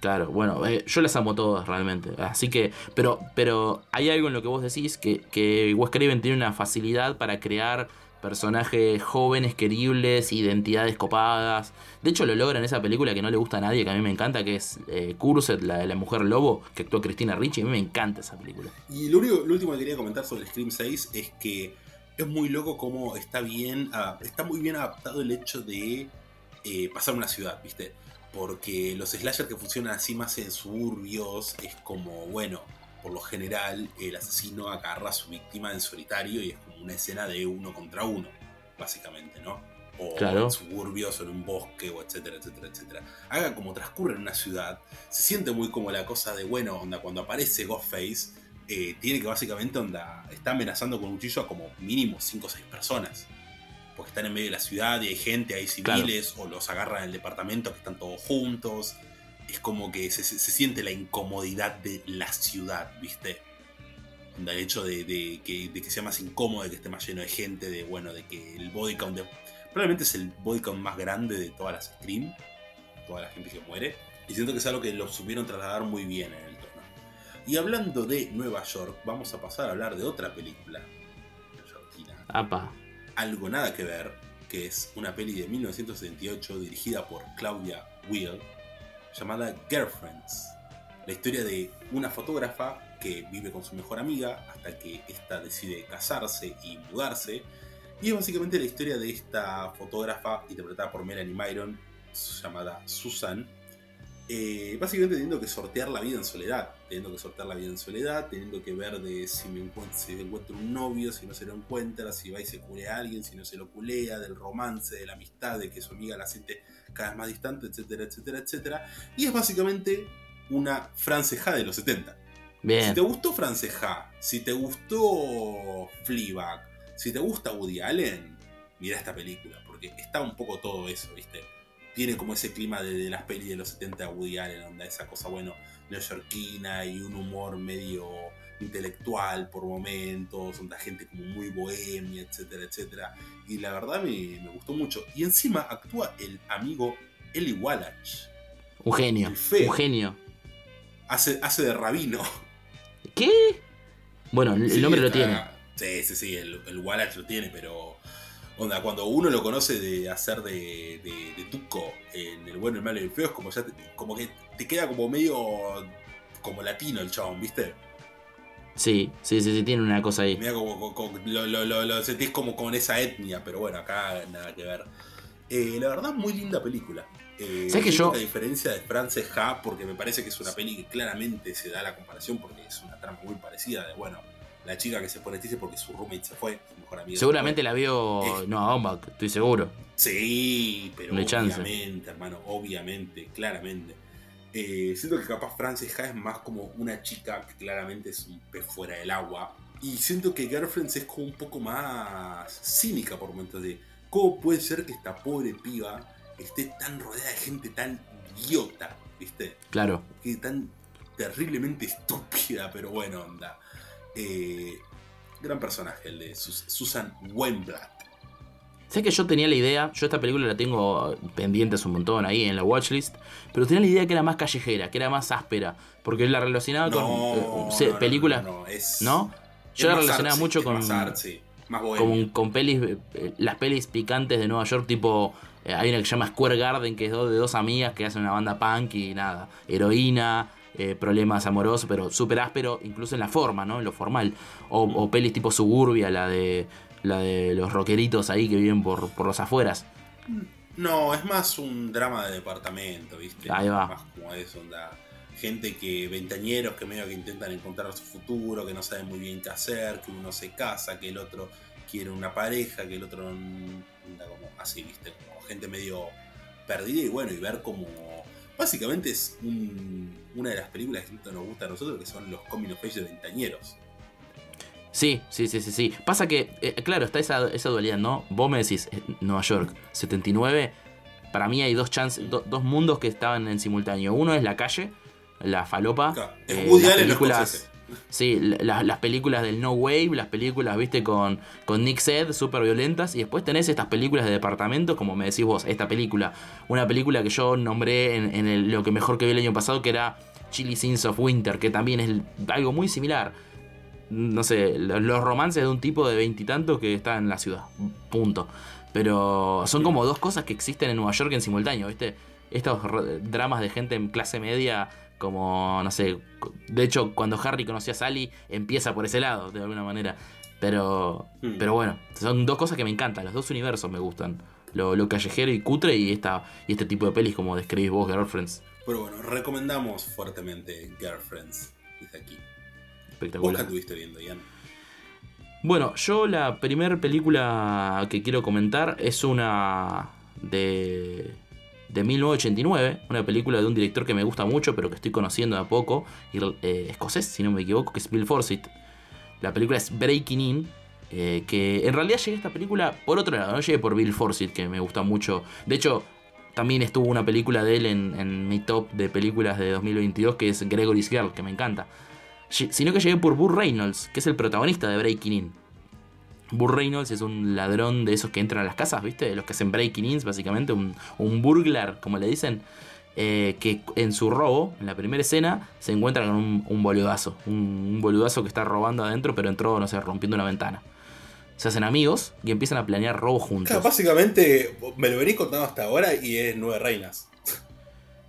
Speaker 2: Claro, bueno, eh, yo las amo todas realmente. Así que, pero, pero hay algo en lo que vos decís que, que Wes Craven tiene una facilidad para crear personajes jóvenes, queribles, identidades copadas. De hecho, lo logra en esa película que no le gusta a nadie, que a mí me encanta, que es eh, Curset, la de la mujer lobo, que actuó Cristina Ricci. A mí me encanta esa película.
Speaker 1: Y lo, único, lo último que quería comentar sobre Scream 6 es que es muy loco cómo está bien, está muy bien adaptado el hecho de eh, pasar una ciudad, ¿viste? Porque los slashers que funcionan así más en suburbios es como, bueno, por lo general el asesino agarra a su víctima en solitario y es una escena de uno contra uno, básicamente, ¿no? O en suburbios o en un bosque, o etcétera, etcétera, etcétera. Haga como transcurre en una ciudad, se siente muy como la cosa de, bueno, onda, cuando aparece Ghostface, eh, tiene que básicamente, onda, está amenazando con un cuchillo a como mínimo 5 o 6 personas. Porque están en medio de la ciudad y hay gente, hay civiles, o los agarran en el departamento que están todos juntos es como que se, siente la incomodidad de la ciudad, ¿viste? El hecho de, que, sea más incómodo, de que esté más lleno de gente, de bueno, de que el body count probablemente es el body count más grande de todas las Scream, toda la gente que muere, y siento que es algo que lo supieron trasladar muy bien en el tono. Y hablando de Nueva York, vamos a pasar a hablar de otra película
Speaker 2: Apa.
Speaker 1: Algo nada que ver, que es una peli de 1978 dirigida por Claudia Will llamada Girlfriends. La historia de una fotógrafa vive con su mejor amiga hasta que ésta decide casarse y mudarse. Y es básicamente la historia de esta fotógrafa interpretada por Melanie Myron, llamada Susan, eh, básicamente teniendo que sortear la vida en soledad, teniendo que sortear la vida en soledad, teniendo que ver si me encuentro, un novio, si no se lo encuentra, si va y se culea a alguien, si no se lo culea, del romance, de la amistad, de que su amiga la siente cada vez más distante, etcétera, etcétera, etcétera. Y es básicamente una franceja de los 70.
Speaker 2: Bien.
Speaker 1: Si te gustó Franceja, si te gustó Fleabag, si te gusta Woody Allen, mira esta película, porque está un poco todo eso, ¿viste? Tiene como ese clima de, las pelis de los 70 de Woody Allen, donde esa cosa, bueno, neoyorquina y un humor medio intelectual por momentos, donde la gente como muy bohemia, etcétera, etcétera. Y la verdad me, me gustó mucho. Y encima actúa el amigo Eli Wallach.
Speaker 2: Un genio.
Speaker 1: El feo.
Speaker 2: Un genio.
Speaker 1: Hace, hace de rabino.
Speaker 2: ¿Qué? Bueno, el
Speaker 1: Sí,
Speaker 2: nombre lo tiene.
Speaker 1: Sí, sí, sí, el, el Wallach lo tiene, pero. Onda, cuando uno lo conoce de hacer de, de, de Tuco en El bueno, el malo y el feo, es como, ya te- como que te queda como medio. como latino el chabón, ¿viste?
Speaker 2: Sí, sí, sí, sí, tiene una cosa ahí.
Speaker 1: Mira, como, como- como- lo, lo- lo- lo sentís como con esa etnia, pero bueno, acá nada que ver. Eh, la verdad, muy linda película. Eh,
Speaker 2: ¿Sabes que yo-
Speaker 1: A diferencia de Frances Ha, porque me parece que es una peli que claramente se da la comparación, porque es una trama muy parecida de, bueno, la chica que se pone triste porque su roommate se fue, su mejor amiga.
Speaker 2: Seguramente la vio
Speaker 1: Eh.
Speaker 2: Noah Baumbach, estoy seguro.
Speaker 1: Sí, pero
Speaker 2: No chance.
Speaker 1: obviamente, hermano, obviamente, claramente. Eh, siento que capaz Frances Ha es más como una chica que claramente es un pez fuera del agua. Y siento que Girlfriends es como un poco más cínica por momentos de cómo puede ser que esta pobre piba esté tan rodeada de gente tan idiota, ¿viste?
Speaker 2: Claro.
Speaker 1: Que tan terriblemente estúpida, pero bueno, onda. Eh, gran personaje el de Sus- Susan Weinblatt.
Speaker 2: Sé que yo tenía la idea, yo esta película la tengo pendientes un montón ahí en la watchlist, pero tenía la idea que era más callejera, que era más áspera, porque la relacionaba con eh,
Speaker 1: no, no,
Speaker 2: películas,
Speaker 1: no, no, es-
Speaker 2: ¿no?
Speaker 1: es
Speaker 2: Yo la relacionaba
Speaker 1: artsy,
Speaker 2: mucho con,
Speaker 1: más artsy, más
Speaker 2: con, con pelis, eh, las pelis picantes de Nueva York, tipo, eh, hay una que se llama Square Garden, que es do- de dos amigas que hacen una banda punk y nada, heroína, eh, problemas amorosos, pero súper áspero, incluso en la forma, ¿no? En lo formal. O, o pelis tipo Suburbia, la de la de los rockeritos ahí que viven por, por los afueras.
Speaker 1: No, es más un drama de departamento, ¿viste?
Speaker 2: Ahí va.
Speaker 1: Más como eso, onda. Gente que, veintañeros que medio que intentan encontrar su futuro, que no saben muy bien qué hacer, que uno se casa, que el otro quiere una pareja, que el otro mm, anda como así, ¿viste? Gente medio perdida y bueno, y ver como. Básicamente es un- una de las películas que tanto nos gusta a nosotros, que son los coming of age de veintañeros.
Speaker 2: Sí, sí, sí, sí, sí. Pasa que, eh, claro, está esa, esa dualidad, ¿no? Vos me decís, eh, Nueva York, 79. Para mí hay dos chances, do- dos mundos que estaban en simultáneo. Uno es la calle, la falopa.
Speaker 1: Claro, es
Speaker 2: eh, las películas. Sí, la- las películas del No Wave, las películas, viste, con, con Nick Zed, súper violentas. Y después tenés estas películas de departamento, como me decís vos, esta película. Una película que yo nombré en, lo que mejor que vi el año pasado, que era Chili Scenes of Winter, que también es algo muy similar. No sé, lo- los romances de un tipo de veintitantos que está en la ciudad. Punto. Pero son como dos cosas que existen en Nueva York en simultáneo, ¿viste? Estos dramas de gente en clase media, como, no sé. De hecho, cuando Harry conoció a Sally, empieza por ese lado, de alguna manera. Pero,
Speaker 1: Mm.
Speaker 2: pero bueno, son dos cosas que me encantan. Los dos universos me gustan. Lo, lo callejero y cutre y, esta, y este tipo de pelis como describís vos, Girlfriends.
Speaker 1: Pero bueno, recomendamos fuertemente Girlfriends desde aquí. ¿Vos qué
Speaker 2: Espectacular.
Speaker 1: estuviste viendo, Ian?
Speaker 2: Bueno, yo la primera película que quiero comentar es una de, de 1989, una película de un director que me gusta mucho, pero que estoy conociendo de a poco, ir- eh, escocés, si no me equivoco, que es Bill Forsyth. La película es Breaking In, eh, que en realidad llegué a esta película por otro lado, no llegué por Bill Forsyth, que me gusta mucho. De hecho, también estuvo una película de él en, en mi top de películas de 2022, que es Gregory's Girl, que me encanta. Sino que llegué por Burr Reynolds, que es el protagonista de Breaking In. Burr Reynolds es un ladrón de esos que entran a las casas, ¿viste? Los que hacen breaking ins, básicamente, un, un burglar, como le dicen. eh, que en su robo, en la primera escena, se encuentra con un, un boludazo. Un, un boludazo que está robando adentro, pero entró, no sé, rompiendo una ventana. Se hacen amigos y empiezan a planear robos juntos.
Speaker 1: Claro, básicamente me lo venís contando hasta ahora y es Nueve Reinas.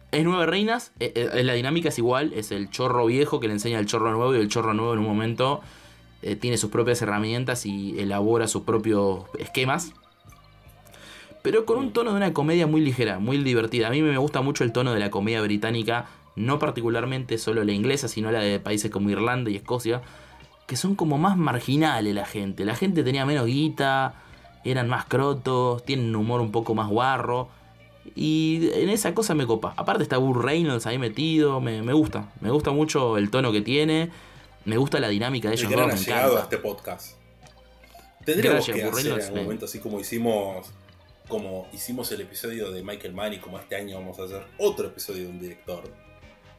Speaker 2: Es nueve reinas, eh, eh, la dinámica es igual, es el chorro viejo que le enseña al chorro nuevo y el chorro nuevo en un momento eh, tiene sus propias herramientas y elabora sus propios esquemas. Pero con un tono de una comedia muy ligera, muy divertida. A mí me gusta mucho el tono de la comedia británica, no particularmente solo la inglesa, sino la de países como Irlanda y Escocia, que son como más marginales la gente. La gente tenía menos guita, eran más crotos, tienen un humor un poco más guarro. Y en esa cosa me copa. Aparte está Burr Reynolds ahí metido, me, me gusta. Me gusta mucho el tono que tiene. Me gusta la dinámica de ellos
Speaker 1: El gran
Speaker 2: dos, me
Speaker 1: llegado a este podcast. Tendríamos
Speaker 2: Gracias,
Speaker 1: que hacer en algún
Speaker 2: me-
Speaker 1: momento, así como hicimos como hicimos el episodio de Michael Mann y como este año vamos a hacer otro episodio de un director.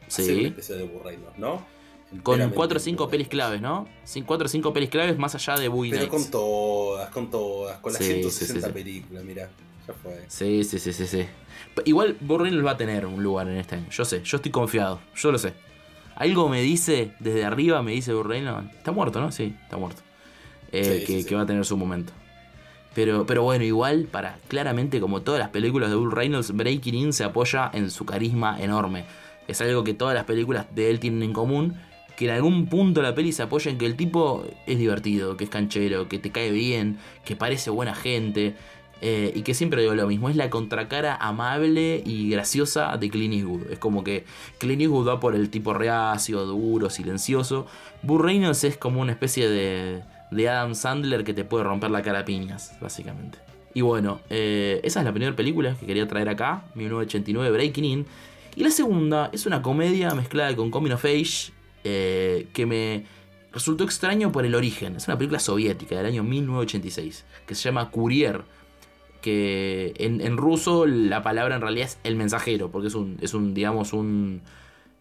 Speaker 1: Hacer un
Speaker 2: Sí.
Speaker 1: episodio de Burr Reynolds, ¿no?
Speaker 2: Con
Speaker 1: Enteramente
Speaker 2: 4 o
Speaker 1: de
Speaker 2: 5
Speaker 1: Burr
Speaker 2: pelis claves, ¿no? 4 o 5 pelis claves más allá de Boogie
Speaker 1: Pero
Speaker 2: Nights.
Speaker 1: con todas, con todas, con las
Speaker 2: Sí, sí,
Speaker 1: 160
Speaker 2: sí, sí.
Speaker 1: películas, mira, ya fue.
Speaker 2: Sí, sí, sí, sí, sí. Igual Reynolds va a tener un lugar en este año. Yo sé, yo estoy confiado. Yo lo sé. Algo me dice, desde arriba me dice Burr Reynolds. Está muerto, ¿no? Sí, está muerto. Eh,
Speaker 1: Sí,
Speaker 2: que,
Speaker 1: sí,
Speaker 2: que va a tener su momento. Pero, pero bueno, igual, para claramente, como todas las películas de Burr Reynolds, Breaking In se apoya en su carisma enorme. Es algo que todas las películas de él tienen en común. Que en algún punto la peli se apoya en que el tipo es divertido, que es canchero, que te cae bien, que parece buena gente. Eh, y que siempre digo lo mismo, es la contracara amable y graciosa de Clint Eastwood. Es como que Clint Eastwood va por el tipo reacio, duro, silencioso. Burr Reynolds es como una especie de, de Adam Sandler que te puede romper la cara a piñas, básicamente. Y bueno, eh, esa es la primera película que quería traer acá, 1989, Breaking In. Y la segunda es una comedia mezclada con Coming of Age eh, que me resultó extraño por el origen. Es una película soviética del año 1986 que se llama Courier. Que en, en ruso la palabra en realidad es el mensajero, porque es un, es un digamos, un,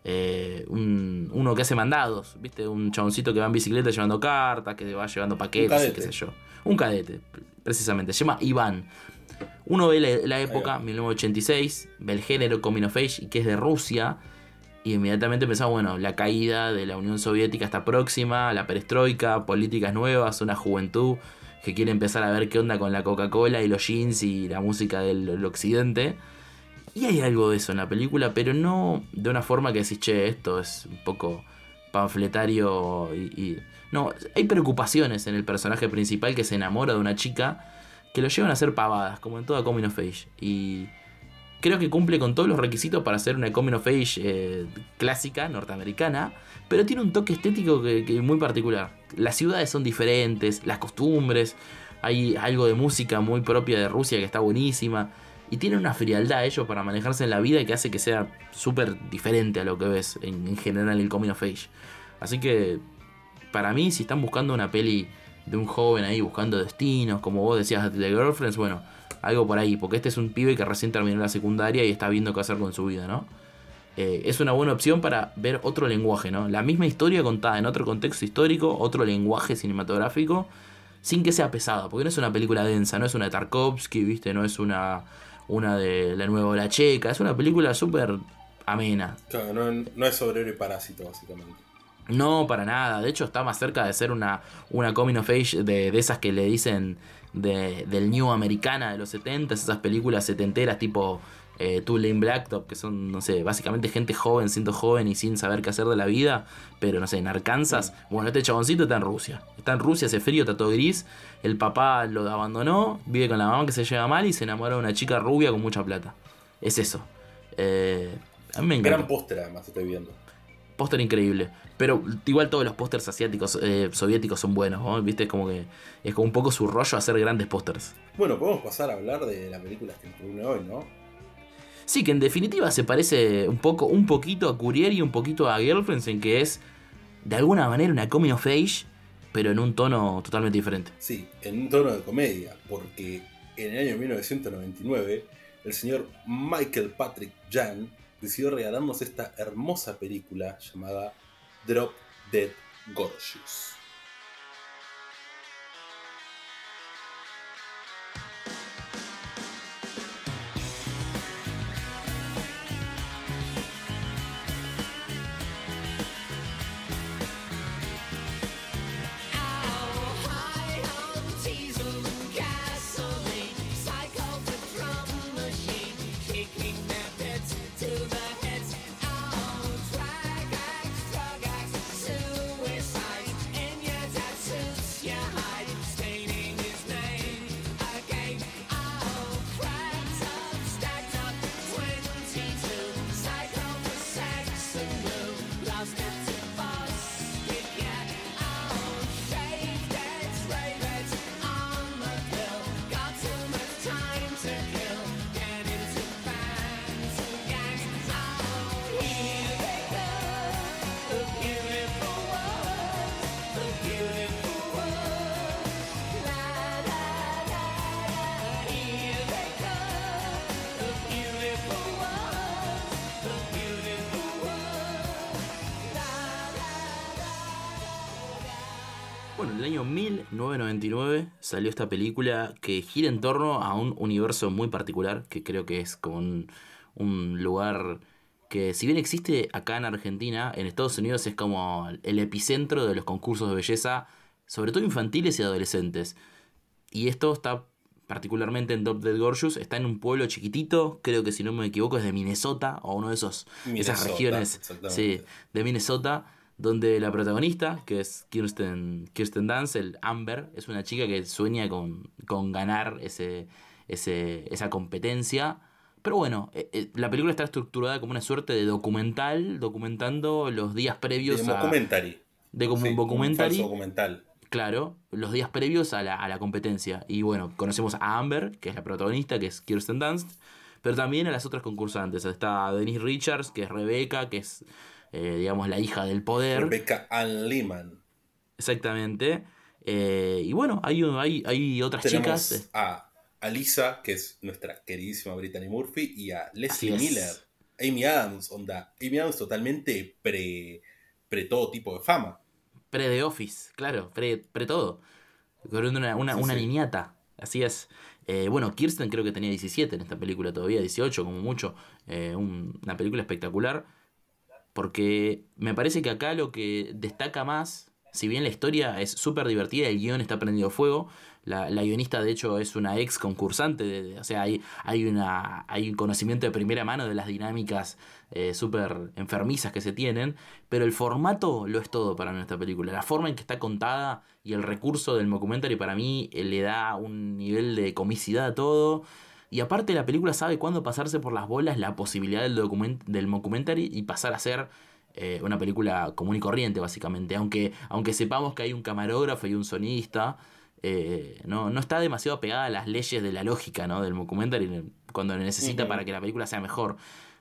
Speaker 2: eh, un- uno que hace mandados, ¿viste? Un chaboncito que va en bicicleta llevando cartas, que va llevando paquetes, y qué sé yo. Un cadete, precisamente. Se llama Iván. Uno ve la, la época,
Speaker 1: va.
Speaker 2: 1986, ve el género Coming of Age, y que es de Rusia. Y inmediatamente pensaba, bueno, la caída de la Unión Soviética está próxima, la perestroika, políticas nuevas, una juventud que quiere empezar a ver qué onda con la Coca-Cola y los jeans y la música del, occidente. Y hay algo de eso en la película, pero no de una forma que decís, che, esto es un poco panfletario y, y- No, hay preocupaciones en el personaje principal que se enamora de una chica que lo llevan a hacer pavadas, como en toda Coming of Age. Y creo que cumple con todos los requisitos para ser una Coming of Age eh, clásica, norteamericana, pero tiene un toque estético que, que muy particular. Las ciudades son diferentes, las costumbres, hay algo de música muy propia de Rusia que está buenísima. Y tiene una frialdad ellos para manejarse en la vida que hace que sea súper diferente a lo que ves en, en general el Coming of Age. Así que, para mí, si están buscando una peli de un joven ahí buscando destinos, como vos decías de Girlfriends, bueno, algo por ahí, porque este es un pibe que recién terminó la secundaria y está viendo qué hacer con su vida, ¿no? Eh, es una buena opción para ver otro lenguaje, ¿no? La misma historia contada en otro contexto histórico, otro lenguaje cinematográfico, sin que sea pesada, porque no es una película densa, no es una de Tarkovsky, ¿viste? No es una, una de La Nueva Ola Checa, es una película súper amena.
Speaker 1: Claro, no, no es sobre y parásito, básicamente.
Speaker 2: No, para nada. De hecho, está más cerca de ser una, una coming of age de, de esas que le dicen de, del New Americana de los 70, esas películas setenteras tipo eh, Two Lane Blacktop, que son, no sé, básicamente gente joven, siendo joven y sin saber qué hacer de la vida, pero no sé, en Arkansas. Bueno, este chaboncito está en Rusia. Está en Rusia, hace frío, está todo gris. El papá lo abandonó, vive con la mamá que se lleva mal y se enamora de una chica rubia con mucha plata. Es eso. Eh, a mí me encanta.
Speaker 1: Gran póster, además, estoy viendo.
Speaker 2: Póster increíble. Pero igual todos los pósters asiáticos, eh, soviéticos son buenos, ¿no? ¿Viste? Es como que es como un poco su rollo hacer grandes pósters.
Speaker 1: Bueno, podemos pasar a hablar de la película que reúne hoy, ¿no?
Speaker 2: Sí, que en definitiva se parece un poco, un poquito a Courier y un poquito a Girlfriends en que es de alguna manera una coming of age, pero en un tono totalmente diferente.
Speaker 1: Sí, en un tono de comedia, porque en el año 1999 el señor Michael Patrick Jan decidió regalarnos esta hermosa película llamada Drop Dead Gorgeous.
Speaker 2: Año 1999 salió esta película que gira en torno a un universo muy particular, que creo que es como un, un lugar que si bien existe acá en Argentina, en Estados Unidos es como el epicentro de los concursos de belleza, sobre todo infantiles y adolescentes. Y esto está particularmente en Top Dead Gorgeous, está en un pueblo chiquitito, creo que si no me equivoco es de Minnesota, o uno de esos esas regiones sí, de Minnesota, donde la protagonista, que es Kirsten, Kirsten Dance, el Amber, es una chica que sueña con, con ganar ese, ese, esa competencia. Pero bueno, eh, eh, la película está estructurada como una suerte de documental, documentando los días previos
Speaker 1: de
Speaker 2: a...
Speaker 1: documentary.
Speaker 2: De como un documentary.
Speaker 1: documental.
Speaker 2: Claro, los días previos a la, a la competencia. Y bueno, conocemos a Amber, que es la protagonista, que es Kirsten Dunst, pero también a las otras concursantes. Está Denise Richards, que es Rebecca, que es, eh, digamos, la hija del poder.
Speaker 1: Rebecca Ann Lehman.
Speaker 2: Exactamente. Eh, y bueno, hay, hay, hay otras
Speaker 1: Tenemos
Speaker 2: chicas.
Speaker 1: a Alisa, que es nuestra queridísima Brittany Murphy, y a Leslie Miller. Amy Adams, onda. Amy Adams totalmente pre, pre todo tipo de fama.
Speaker 2: Pre The Office, claro, pre, pre todo. Una, una,
Speaker 1: Sí,
Speaker 2: una
Speaker 1: sí.
Speaker 2: niñata, así es. Eh, bueno, Kirsten creo que tenía 17 en esta película todavía, 18 como mucho. Eh, un- una película espectacular. Porque me parece que acá lo que destaca más, si bien la historia es súper divertida, el guion está prendido fuego. La, la guionista, de hecho, es una ex concursante. de- o sea, hay, hay, una, hay un conocimiento de primera mano de las dinámicas eh, súper enfermizas que se tienen. Pero el formato lo es todo para nuestra película. La forma en que está contada y el recurso del documentary para mí eh, le da un nivel de comicidad a todo. Y aparte la película sabe cuándo pasarse por las bolas la posibilidad del, document del documentary y pasar a ser eh, una película común y corriente, básicamente. Aunque, aunque sepamos que hay un camarógrafo y un sonista, eh, no, no está demasiado apegada a las leyes de la lógica ¿no? del documentary cuando lo necesita para que la película sea mejor.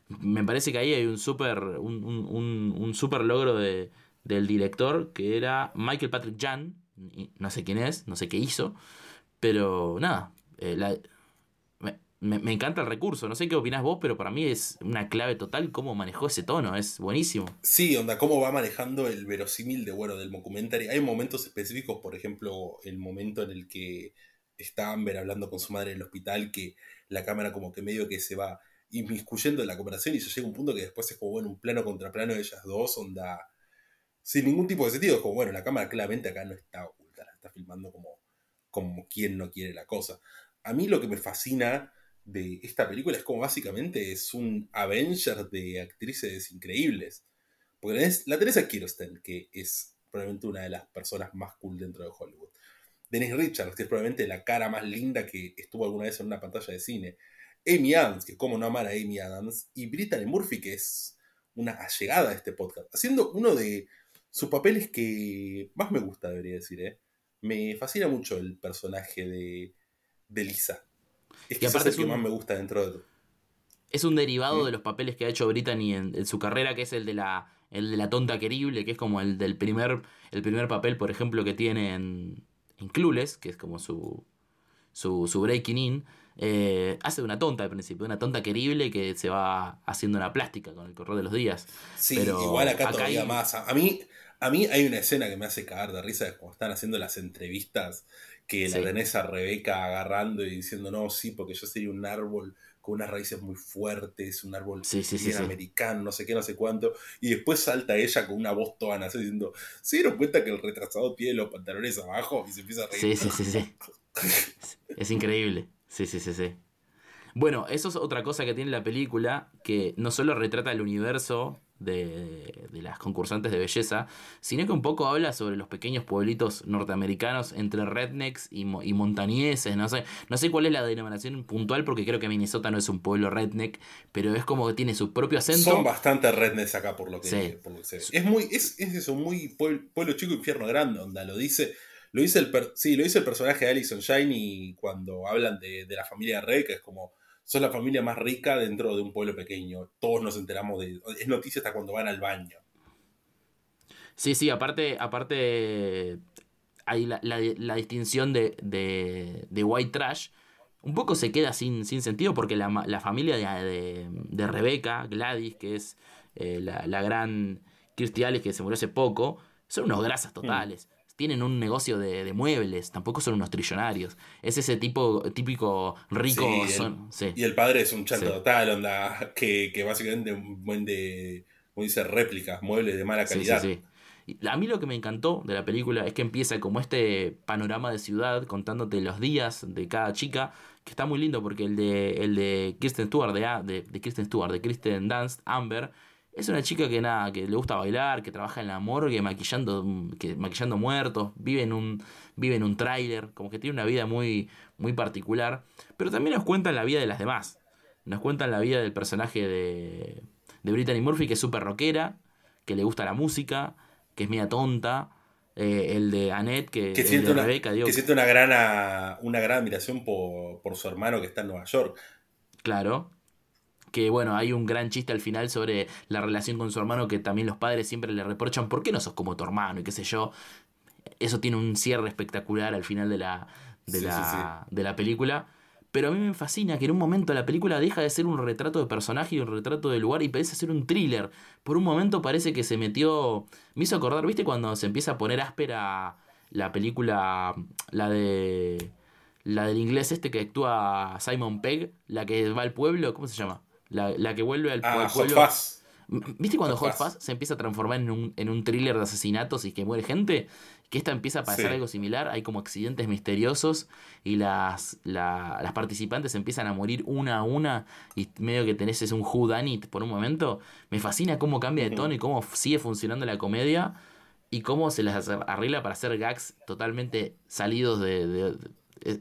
Speaker 2: Me parece que ahí hay un súper un, un, un, un súper logro de, del director que era Michael Patrick Jan. No sé quién es, no sé qué hizo, pero nada. eh, la- me, encanta el recurso. No sé qué opinás vos, pero para mí es una clave total cómo manejó ese tono. Es buenísimo.
Speaker 1: Sí, onda, cómo va manejando el verosímil de, bueno, del documentary. Hay momentos específicos, por ejemplo, el momento en el que está Amber hablando con su madre en el hospital, que la cámara como que medio que se va inmiscuyendo en la conversación y se llega un punto que después es como, bueno, un plano contra plano de ellas dos, onda, sin ningún tipo de sentido. Es como, bueno, la cámara claramente acá no está oculta, la está filmando como, como quien no quiere la cosa. A mí lo que me fascina de esta película es como básicamente es un Avenger de actrices increíbles. Porque la tenés a Kirsten, que es probablemente una de las personas más cool dentro de Hollywood. Denise Richards, que es probablemente la cara más linda que estuvo alguna vez en una pantalla de cine. Amy Adams, que como no amar a Amy Adams. Y Brittany Murphy, que es una allegada a este podcast. Haciendo uno de sus papeles que más me gusta, debería decir. ¿eh? Me fascina mucho el personaje de, de Lisa. Es
Speaker 2: Y
Speaker 1: que
Speaker 2: aparte
Speaker 1: es
Speaker 2: es
Speaker 1: el que
Speaker 2: un-
Speaker 1: más me gusta dentro de...
Speaker 2: Es un derivado
Speaker 1: ¿Mm?
Speaker 2: de los papeles que ha hecho Brittany en, en su carrera, que es el de la el de la tonta querible, que es como el del primer el primer papel, por ejemplo, que tiene en, en Clueless, que es como su su, su breaking in. Eh, hace de una tonta al principio, una tonta querible que se va haciendo una plástica con el correr de los días.
Speaker 1: Sí,
Speaker 2: Pero
Speaker 1: igual acá,
Speaker 2: acá
Speaker 1: todavía
Speaker 2: hay-
Speaker 1: más. A a mí, a mí hay una escena que me hace cagar de risa, es cuando están haciendo las entrevistas, que la
Speaker 2: Sí.
Speaker 1: tenés a Rebeca agarrando y diciendo, no, sí, porque yo sería un árbol con unas raíces muy fuertes, un árbol
Speaker 2: Sí,
Speaker 1: bien americano, no sé qué, no sé cuánto, y después salta ella con una voz toda nace diciendo, ¿se dieron cuenta que el retrasado tiene los pantalones abajo? Y se empieza a reír.
Speaker 2: Sí, sí, sí, sí. Es increíble. Sí, sí, sí, sí. Bueno, eso es otra cosa que tiene la película, que no solo retrata el universo de, de las concursantes de belleza, sino que un poco habla sobre los pequeños pueblitos norteamericanos entre rednecks y, y montañeses. No sé, no sé cuál es la denominación puntual, porque creo que Minnesota no es un pueblo redneck, pero es como que tiene su propio acento.
Speaker 1: Son bastante rednecks acá por lo que,
Speaker 2: Sí.
Speaker 1: por lo que se ve. Es muy, es, es eso, muy pueblo, pueblo chico, infierno grande, onda, lo dice, lo dice el per- sí, lo dice el personaje de Alison Shiny cuando hablan de, de la familia Rey, que es como, son la familia más rica dentro de un pueblo pequeño. Todos nos enteramos de, es noticia hasta cuando van al baño.
Speaker 2: Sí, sí, aparte, aparte hay la, la- la distinción de, de, de white trash. Un poco se queda sin, sin sentido porque la, la familia de, de, Rebeca, Gladys, que es eh, la, la gran Kirstie Alley que se murió hace poco, son unos grasas totales. Tienen un negocio de, muebles, tampoco son unos trillonarios. Es ese tipo típico rico.
Speaker 1: Y el padre es un chato total, onda, que, que básicamente vende, como dice, réplicas, muebles de mala calidad.
Speaker 2: A mí lo que me encantó de la película es que empieza como este panorama de ciudad contándote los días de cada chica, que está muy lindo porque el de, el de Kristen Stewart, de, de, Kristen Stewart, de Kristen Dunst, Amber, es una chica que nada, que le gusta bailar, que trabaja en la morgue maquillando, que, maquillando muertos, vive en un, vive en un tráiler, como que tiene una vida muy, muy particular. Pero también nos cuentan la vida de las demás. Nos cuentan la vida del personaje de, de Brittany Murphy, que es súper rockera, que le gusta la música, que es media tonta. Eh, el de Annette, que,
Speaker 1: que siente, una, que siente una gran, una gran admiración por, por su hermano que está en Nueva York.
Speaker 2: Claro, que bueno, hay un gran chiste al final sobre la relación con su hermano que también los padres siempre le reprochan, ¿por qué no sos como tu hermano? Y qué sé yo. Eso tiene un cierre espectacular al final de la, de, la, de la película. Pero a mí me fascina que en un momento la película deja de ser un retrato de personaje y un retrato de lugar y parece ser un thriller. Por un momento parece que se metió... Me hizo acordar, ¿viste? Cuando se empieza a poner áspera la película, la de... La del inglés este que actúa Simon Pegg, la que va al pueblo, ¿cómo se llama? La, que vuelve al,
Speaker 1: ah,
Speaker 2: pueblo.
Speaker 1: Hot
Speaker 2: ¿Viste cuando Hot, Fuzz se empieza a transformar en un, en un thriller de asesinatos y que muere gente? Que esta empieza a pasar algo similar, hay como accidentes misteriosos y las, las participantes empiezan a morir una a una y medio que tenés es un who done it por un momento. Me fascina cómo cambia de tono y cómo sigue funcionando la comedia y cómo se las arregla para hacer gags totalmente salidos de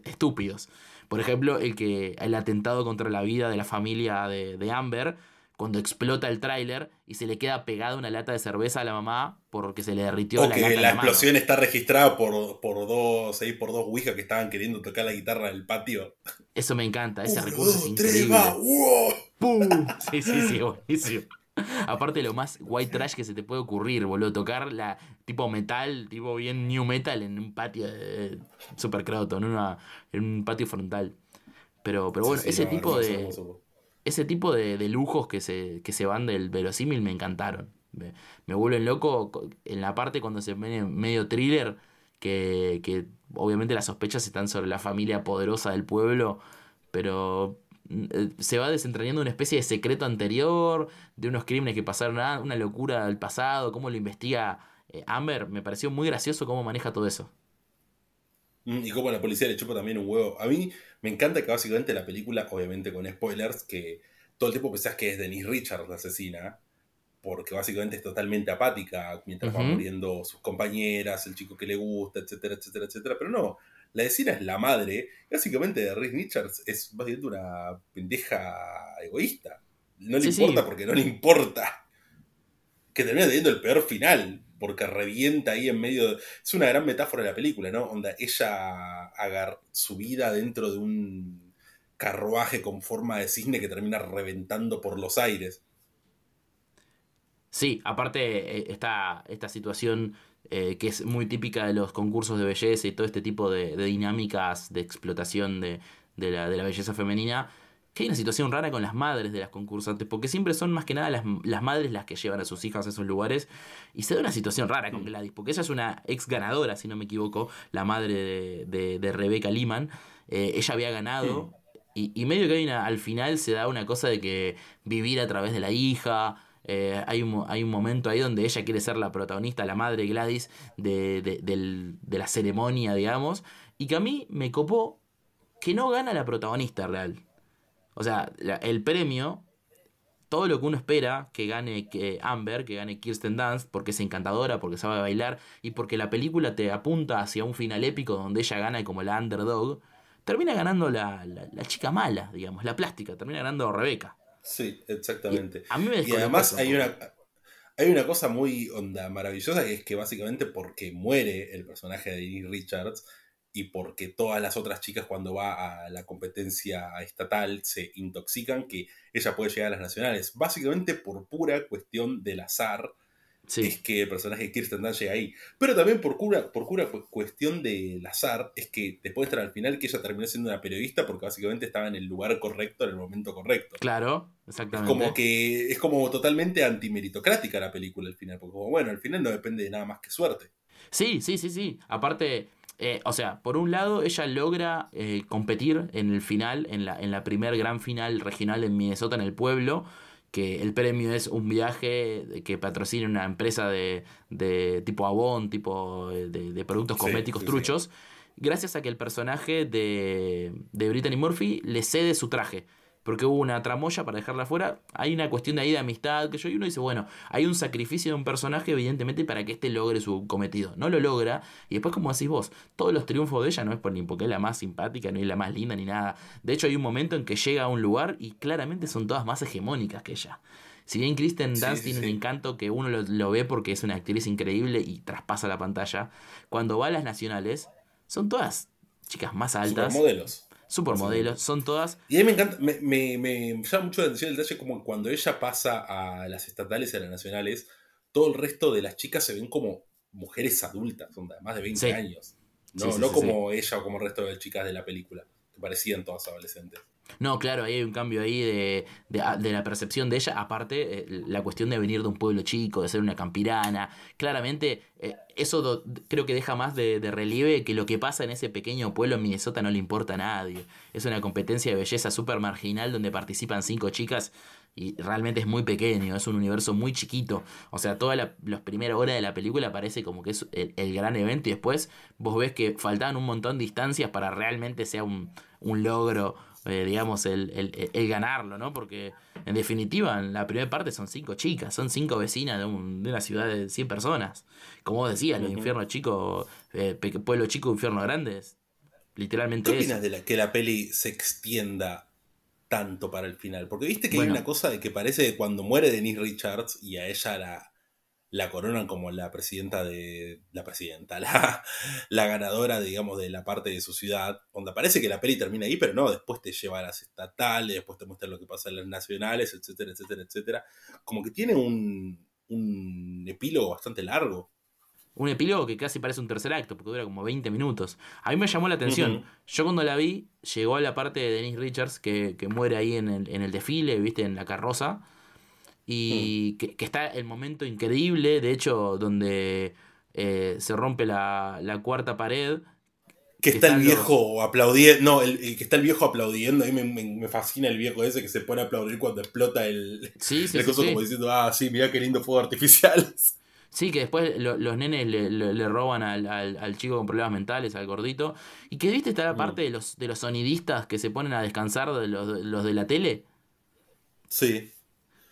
Speaker 2: estúpidos. Por ejemplo, el que el atentado contra la vida de la familia de, Amber, cuando explota el tráiler y se le queda pegada una lata de cerveza a la mamá porque se le derritió
Speaker 1: la lata. la, explosión está registrada por, por dos, ahí por dos Ouija que estaban queriendo tocar la guitarra en el patio.
Speaker 2: Eso me encanta, ese recurso es increíble. Sí, sí, sí, buenísimo. Aparte lo más white trash que se te puede ocurrir, boludo. Tocar la tipo metal, tipo bien new metal en un patio de super croto, en, una, en un patio frontal. Pero, pero bueno, ese, tipo de, ese tipo de, lujos que se, que se van del verosímil me encantaron. Me, me vuelven loco en la parte cuando se ve medio thriller, que, que obviamente las sospechas están sobre la familia poderosa del pueblo, pero eh, se va desentrañando una especie de secreto anterior, de unos crímenes que pasaron, ah, una locura del pasado, cómo lo investiga eh, Amber. Me pareció muy gracioso cómo maneja todo eso.
Speaker 1: Mm, y cómo la policía le chupa también un huevo. A mí me encanta que básicamente la película, obviamente con spoilers, que todo el tiempo pensás que es Denise Richards la asesina, porque básicamente es totalmente apática mientras van muriendo sus compañeras, el chico que le gusta, etcétera, etcétera, etcétera. Pero no, la vecina es la madre. Básicamente, de Rick Richards es básicamente una pendeja egoísta. No le importa porque no le importa. Que termina teniendo el peor final. Porque revienta ahí en medio. Es una gran metáfora de la película, ¿no? Onda, ella haga su vida dentro de un carruaje con forma de cisne que termina reventando por los aires.
Speaker 2: Sí, aparte eh, esta situación eh, que es muy típica de los concursos de belleza y todo este tipo de, dinámicas de explotación de, la, belleza femenina, que hay una situación rara con las madres de las concursantes, porque siempre son más que nada las, madres las que llevan a sus hijas a esos lugares, y se da una situación rara con. Gladys, porque ella es una ex ganadora, si no me equivoco, la madre de, de, Rebecca Lehman, eh, ella había ganado, y, y, medio que hay una, al final se da una cosa de que vivir a través de la hija, eh, hay, un, hay un momento ahí donde ella quiere ser la protagonista, la madre Gladys de, de, la ceremonia, digamos, y que a mí me copó que no gana la protagonista real. O sea, el premio, todo lo que uno espera que gane que Amber, que gane Kirsten Dunst, porque es encantadora, porque sabe bailar y porque la película te apunta hacia un final épico donde ella gana como la underdog, termina ganando la, la, la chica mala, digamos, la plástica, termina ganando Rebeca.
Speaker 1: Sí, exactamente. Y, además hay una, hay una cosa muy onda maravillosa que es que básicamente porque muere el personaje de Richards y porque todas las otras chicas cuando va a la competencia estatal se intoxican, que ella puede llegar a las nacionales, básicamente por pura cuestión del azar es que el personaje de Kirsten Dunst llega ahí. Pero también por cura, por cura cuestión del azar, es que después estar al final que ella terminó siendo una periodista porque básicamente estaba en el lugar correcto en el momento correcto.
Speaker 2: Claro, exactamente.
Speaker 1: Es como que es como totalmente antimeritocrática la película al final, porque bueno, al final no depende de nada más que suerte.
Speaker 2: Sí, sí, sí, sí. Aparte, eh, o sea, por un lado, ella logra eh, competir en el final, en la, en la primer gran final regional en Minnesota, en el pueblo, que el premio es un viaje que patrocina una empresa de, de tipo Avon, tipo de, de productos cosméticos truchos, gracias a que el personaje de, de Brittany Murphy le cede su traje porque hubo una tramoya para dejarla afuera. Hay una cuestión de ahí de amistad que yo y uno dice, bueno, hay un sacrificio de un personaje evidentemente para que éste logre su cometido. No lo logra y después como decís vos, todos los triunfos de ella no es por ni porque es la más simpática, ni la más linda ni nada. De hecho hay un momento en que llega a un lugar y claramente son todas más hegemónicas que ella. Si bien Kristen Dunst tiene un encanto que uno lo, lo, ve porque es una actriz increíble y traspasa la pantalla, cuando va a las nacionales, son todas chicas más altas.
Speaker 1: modelos
Speaker 2: supermodelos, son todas.
Speaker 1: Y a mí me encanta, me, me, me, llama mucho la atención el detalle como cuando ella pasa a las estatales y a las nacionales, todo el resto de las chicas se ven como mujeres adultas, son de más de 20 años. No, no como ella o como el resto de las chicas de la película, que parecían todas adolescentes.
Speaker 2: No, claro, hay un cambio ahí de, de, la percepción de ella. Aparte, eh, la cuestión de venir de un pueblo chico, de ser una campirana. Claramente, eh, eso creo que deja más de, relieve que lo que pasa en ese pequeño pueblo en Minnesota no le importa a nadie. Es una competencia de belleza súper marginal donde participan cinco chicas y realmente es muy pequeño, es un universo muy chiquito. O sea, todas las primeras horas de la película parece como que es el, el, gran evento y después vos ves que faltaban un montón de distancias para realmente sea un, un logro eh, digamos, el, el, ganarlo, ¿no? Porque en definitiva, en la primera parte son cinco chicas, son cinco vecinas de, un, de una ciudad de 100 personas. Como vos decías, los infiernos chicos, eh, pueblo chico, infierno grandes, literalmente.
Speaker 1: ¿Qué opinas de la, que la peli se extienda tanto para el final? Porque viste que hay una cosa de que parece que cuando muere Denise Richards y a ella la la coronan como la presidenta de. La presidenta, la, la ganadora, digamos, de la parte de su ciudad. Donde parece que la peli termina ahí, pero no, después te lleva a las estatales, después te muestra lo que pasa en las nacionales, etcétera, etcétera, etcétera. Como que tiene un, un epílogo bastante largo.
Speaker 2: Un epílogo que casi parece un tercer acto, porque dura como 20 minutos. A mí me llamó la atención. Yo cuando la vi, llegó a la parte de Denise Richards, que, que muere ahí en el, en el desfile, viste, en la carroza y que, está el momento increíble, de hecho, donde eh, se rompe la, cuarta pared.
Speaker 1: Que, está el viejo aplaudiendo, no, el, que está el viejo aplaudiendo, a mí me, fascina el viejo ese que se pone a aplaudir cuando explota el,
Speaker 2: sí, sí,
Speaker 1: como diciendo, ah, sí, mira qué lindo fuego artificial.
Speaker 2: Sí, que después los nenes le, roban al, chico con problemas mentales, al gordito. Y que viste está la mm. parte de los, de los sonidistas que se ponen a descansar de los, los de la tele.
Speaker 1: Sí.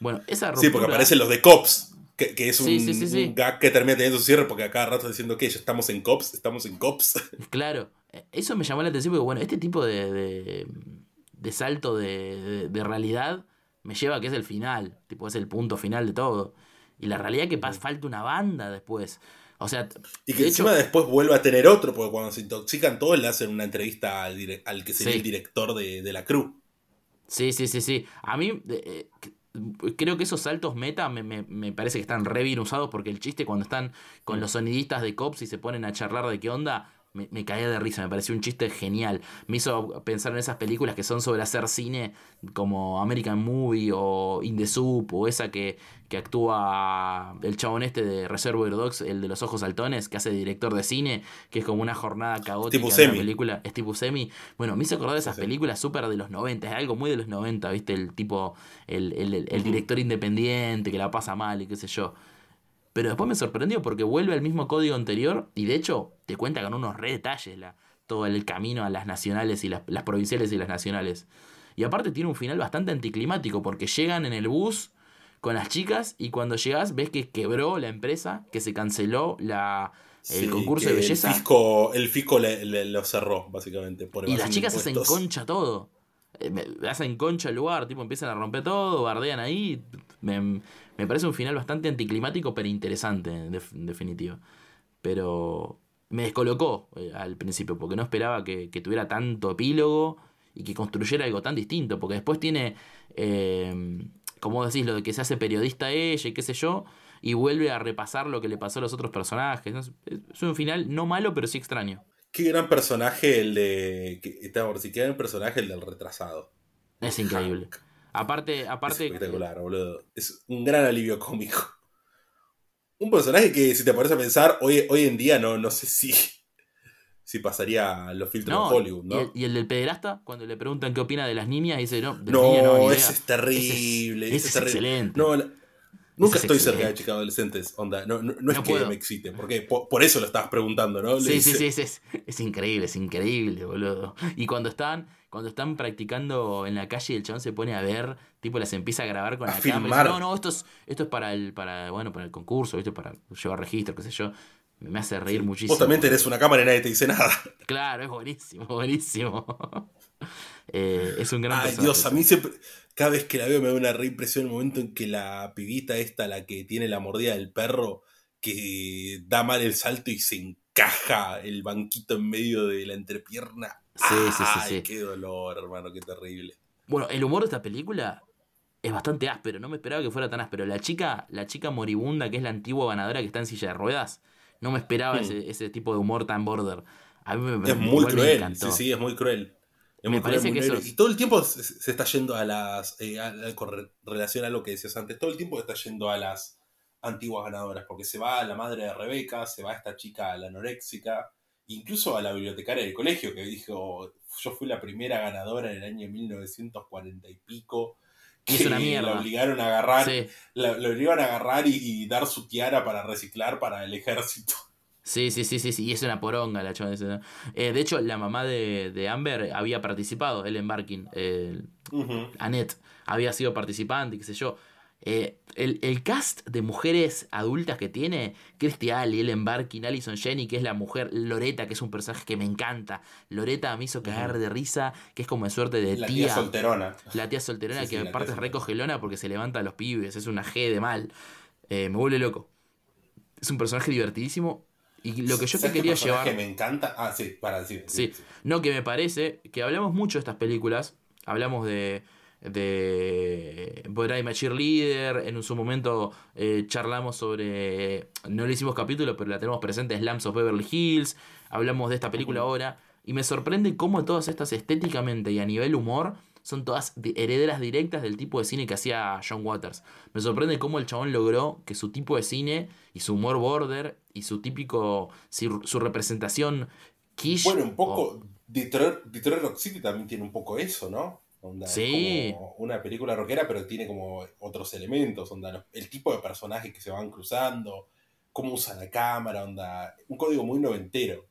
Speaker 2: Bueno, esa
Speaker 1: Sí, porque aparecen los de Cops, que, es un, gag que termina teniendo su cierre porque a cada rato diciendo que ya estamos en Cops, estamos en Cops.
Speaker 2: Claro, eso me llamó la atención porque, bueno, este tipo de, de, salto de, de, realidad me lleva a que es el final, tipo, es el punto final de todo. Y la realidad es que pasa, falta una banda después. O sea,
Speaker 1: y que encima después vuelve a tener otro, porque cuando se intoxican todos le hacen una entrevista al, al que sería el director de, la crew.
Speaker 2: Sí, sí, sí, sí. A mí, eh, creo que esos saltos meta me, me, parece que están re bien usados porque el chiste cuando están con los sonidistas de cops y se ponen a charlar de qué onda, me, me, caía de risa, me pareció un chiste genial. Me hizo pensar en esas películas que son sobre hacer cine como American Movie o In the Soup o esa que, que actúa el chabón este de Reservoir Dogs, el de los ojos saltones, que hace director de cine, que es como una jornada caótica de la película. Steve Semi. Bueno, me hizo acordar de esas películas súper de los 90, es algo muy de los 90, ¿viste? El tipo, el, el, el director independiente que la pasa mal y qué sé yo. Pero después me sorprendió porque vuelve al mismo código anterior y de hecho te cuenta con unos re detalles la, todo el camino a las nacionales y las, provinciales y las nacionales. Y aparte tiene un final bastante anticlimático porque llegan en el bus con las chicas y cuando llegas ves que quebró la empresa, que se canceló la, el concurso de belleza.
Speaker 1: El fisco, el fisco le, lo cerró, básicamente.
Speaker 2: Por y las chicas hacen concha todo. Eh, hacen concha el lugar, tipo empiezan a romper todo, bardean ahí. Me, me parece un final bastante anticlimático, pero interesante, en, definitiva. Pero me descolocó eh, al principio, porque no esperaba que, tuviera tanto epílogo y que construyera algo tan distinto, porque después tiene, eh, como decís, lo de que se hace periodista ella y qué sé yo, y vuelve a repasar lo que le pasó a los otros personajes. Es un final no malo, pero sí extraño.
Speaker 1: Qué gran personaje el de. Si qué gran personaje el del retrasado.
Speaker 2: Es increíble. Aparte, aparte.
Speaker 1: Es espectacular, boludo. Es un gran alivio cómico. Un personaje que, si te pones a pensar, hoy, hoy en día no, no sé si, si pasaría los filtros de Hollywood, ¿no?
Speaker 2: Y el, del pederasta, cuando le preguntan qué opina de las niñas, dice, no, de
Speaker 1: no,
Speaker 2: no
Speaker 1: ese es terrible.
Speaker 2: Ese es, excelente.
Speaker 1: No, Nunca estoy cerca de chicas adolescentes, onda. No, no, es que me excite, porque por, eso lo estabas preguntando, ¿no?
Speaker 2: sí, sí, sí, es, es, increíble, es increíble, boludo. Y cuando están, cuando están practicando en la calle y el chabón se pone a ver, tipo las empieza a grabar con la cámara. no, no, esto es, esto es para el, para, bueno, para el concurso, ¿viste? Para llevar registro, qué sé yo. Me hace reír muchísimo.
Speaker 1: Vos también tenés una cámara y nadie te dice nada.
Speaker 2: Claro, es buenísimo, buenísimo. Eh, es un gran
Speaker 1: Ay, Dios, a mí siempre cada vez que la veo me da una reimpresión el momento en que la pibita esta, la que tiene la mordida del perro, que da mal el salto y se encaja el banquito en medio de la entrepierna. Sí, sí, sí, sí. Qué dolor, hermano, qué terrible.
Speaker 2: Bueno, el humor de esta película es bastante áspero, no me esperaba que fuera tan áspero. La chica, la chica moribunda, que es la antigua ganadora que está en silla de ruedas, no me esperaba hmm. ese, tipo de humor tan border. A mí me,
Speaker 1: es muy cruel, sí, sí, es muy cruel me parece que eso... Y todo el tiempo se, está yendo a las. Eh, con relación a lo que decías antes, todo el tiempo está yendo a las antiguas ganadoras, porque se va a la madre de Rebeca, se va esta chica a la anoréxica, incluso a la bibliotecaria del colegio, que dijo: Yo fui la primera ganadora en el año 1940 y pico. Que es una mierda. La obligaron a agarrar, la, obligaron a agarrar y dar su tiara para reciclar para el ejército.
Speaker 2: Sí, sí, sí, sí, sí, y es una poronga la chavana. Eh, de hecho, la mamá de, Amber había participado, Ellen Barkin, eh, Annette, había sido participante, qué sé yo. Eh, el, cast de mujeres adultas que tiene, Christy Ali, Ellen Barkin, Alison Jenny, que es la mujer, Loreta, que es un personaje que me encanta. Loreta me hizo cagar de risa, que es como de suerte de
Speaker 1: la
Speaker 2: tía.
Speaker 1: solterona.
Speaker 2: La tía solterona, que aparte es recogelona porque se levanta a los pibes, es una G de mal. me vuelve loco. Es un personaje divertidísimo y lo que yo te quería llevar.
Speaker 1: que me encanta. Ah, sí, para decir.
Speaker 2: Sí. No, que me parece que hablamos mucho de estas películas. Hablamos de. De My Cheerleader. En su momento eh, charlamos sobre. No le hicimos capítulo, pero la tenemos presente: Slams of Beverly Hills. Hablamos de esta película ahora. Y me sorprende cómo todas estas estéticamente y a nivel humor son todas herederas directas del tipo de cine que hacía John Waters. Me sorprende cómo el chabón logró que su tipo de cine y su humor border y su típico, su, representación quiche.
Speaker 1: Bueno, un poco, Detroit, Rock City también tiene un poco eso, ¿no? sí. como una película rockera, pero tiene como otros elementos, onda, el tipo de personajes que se van cruzando, cómo usa la cámara, onda, un código muy noventero.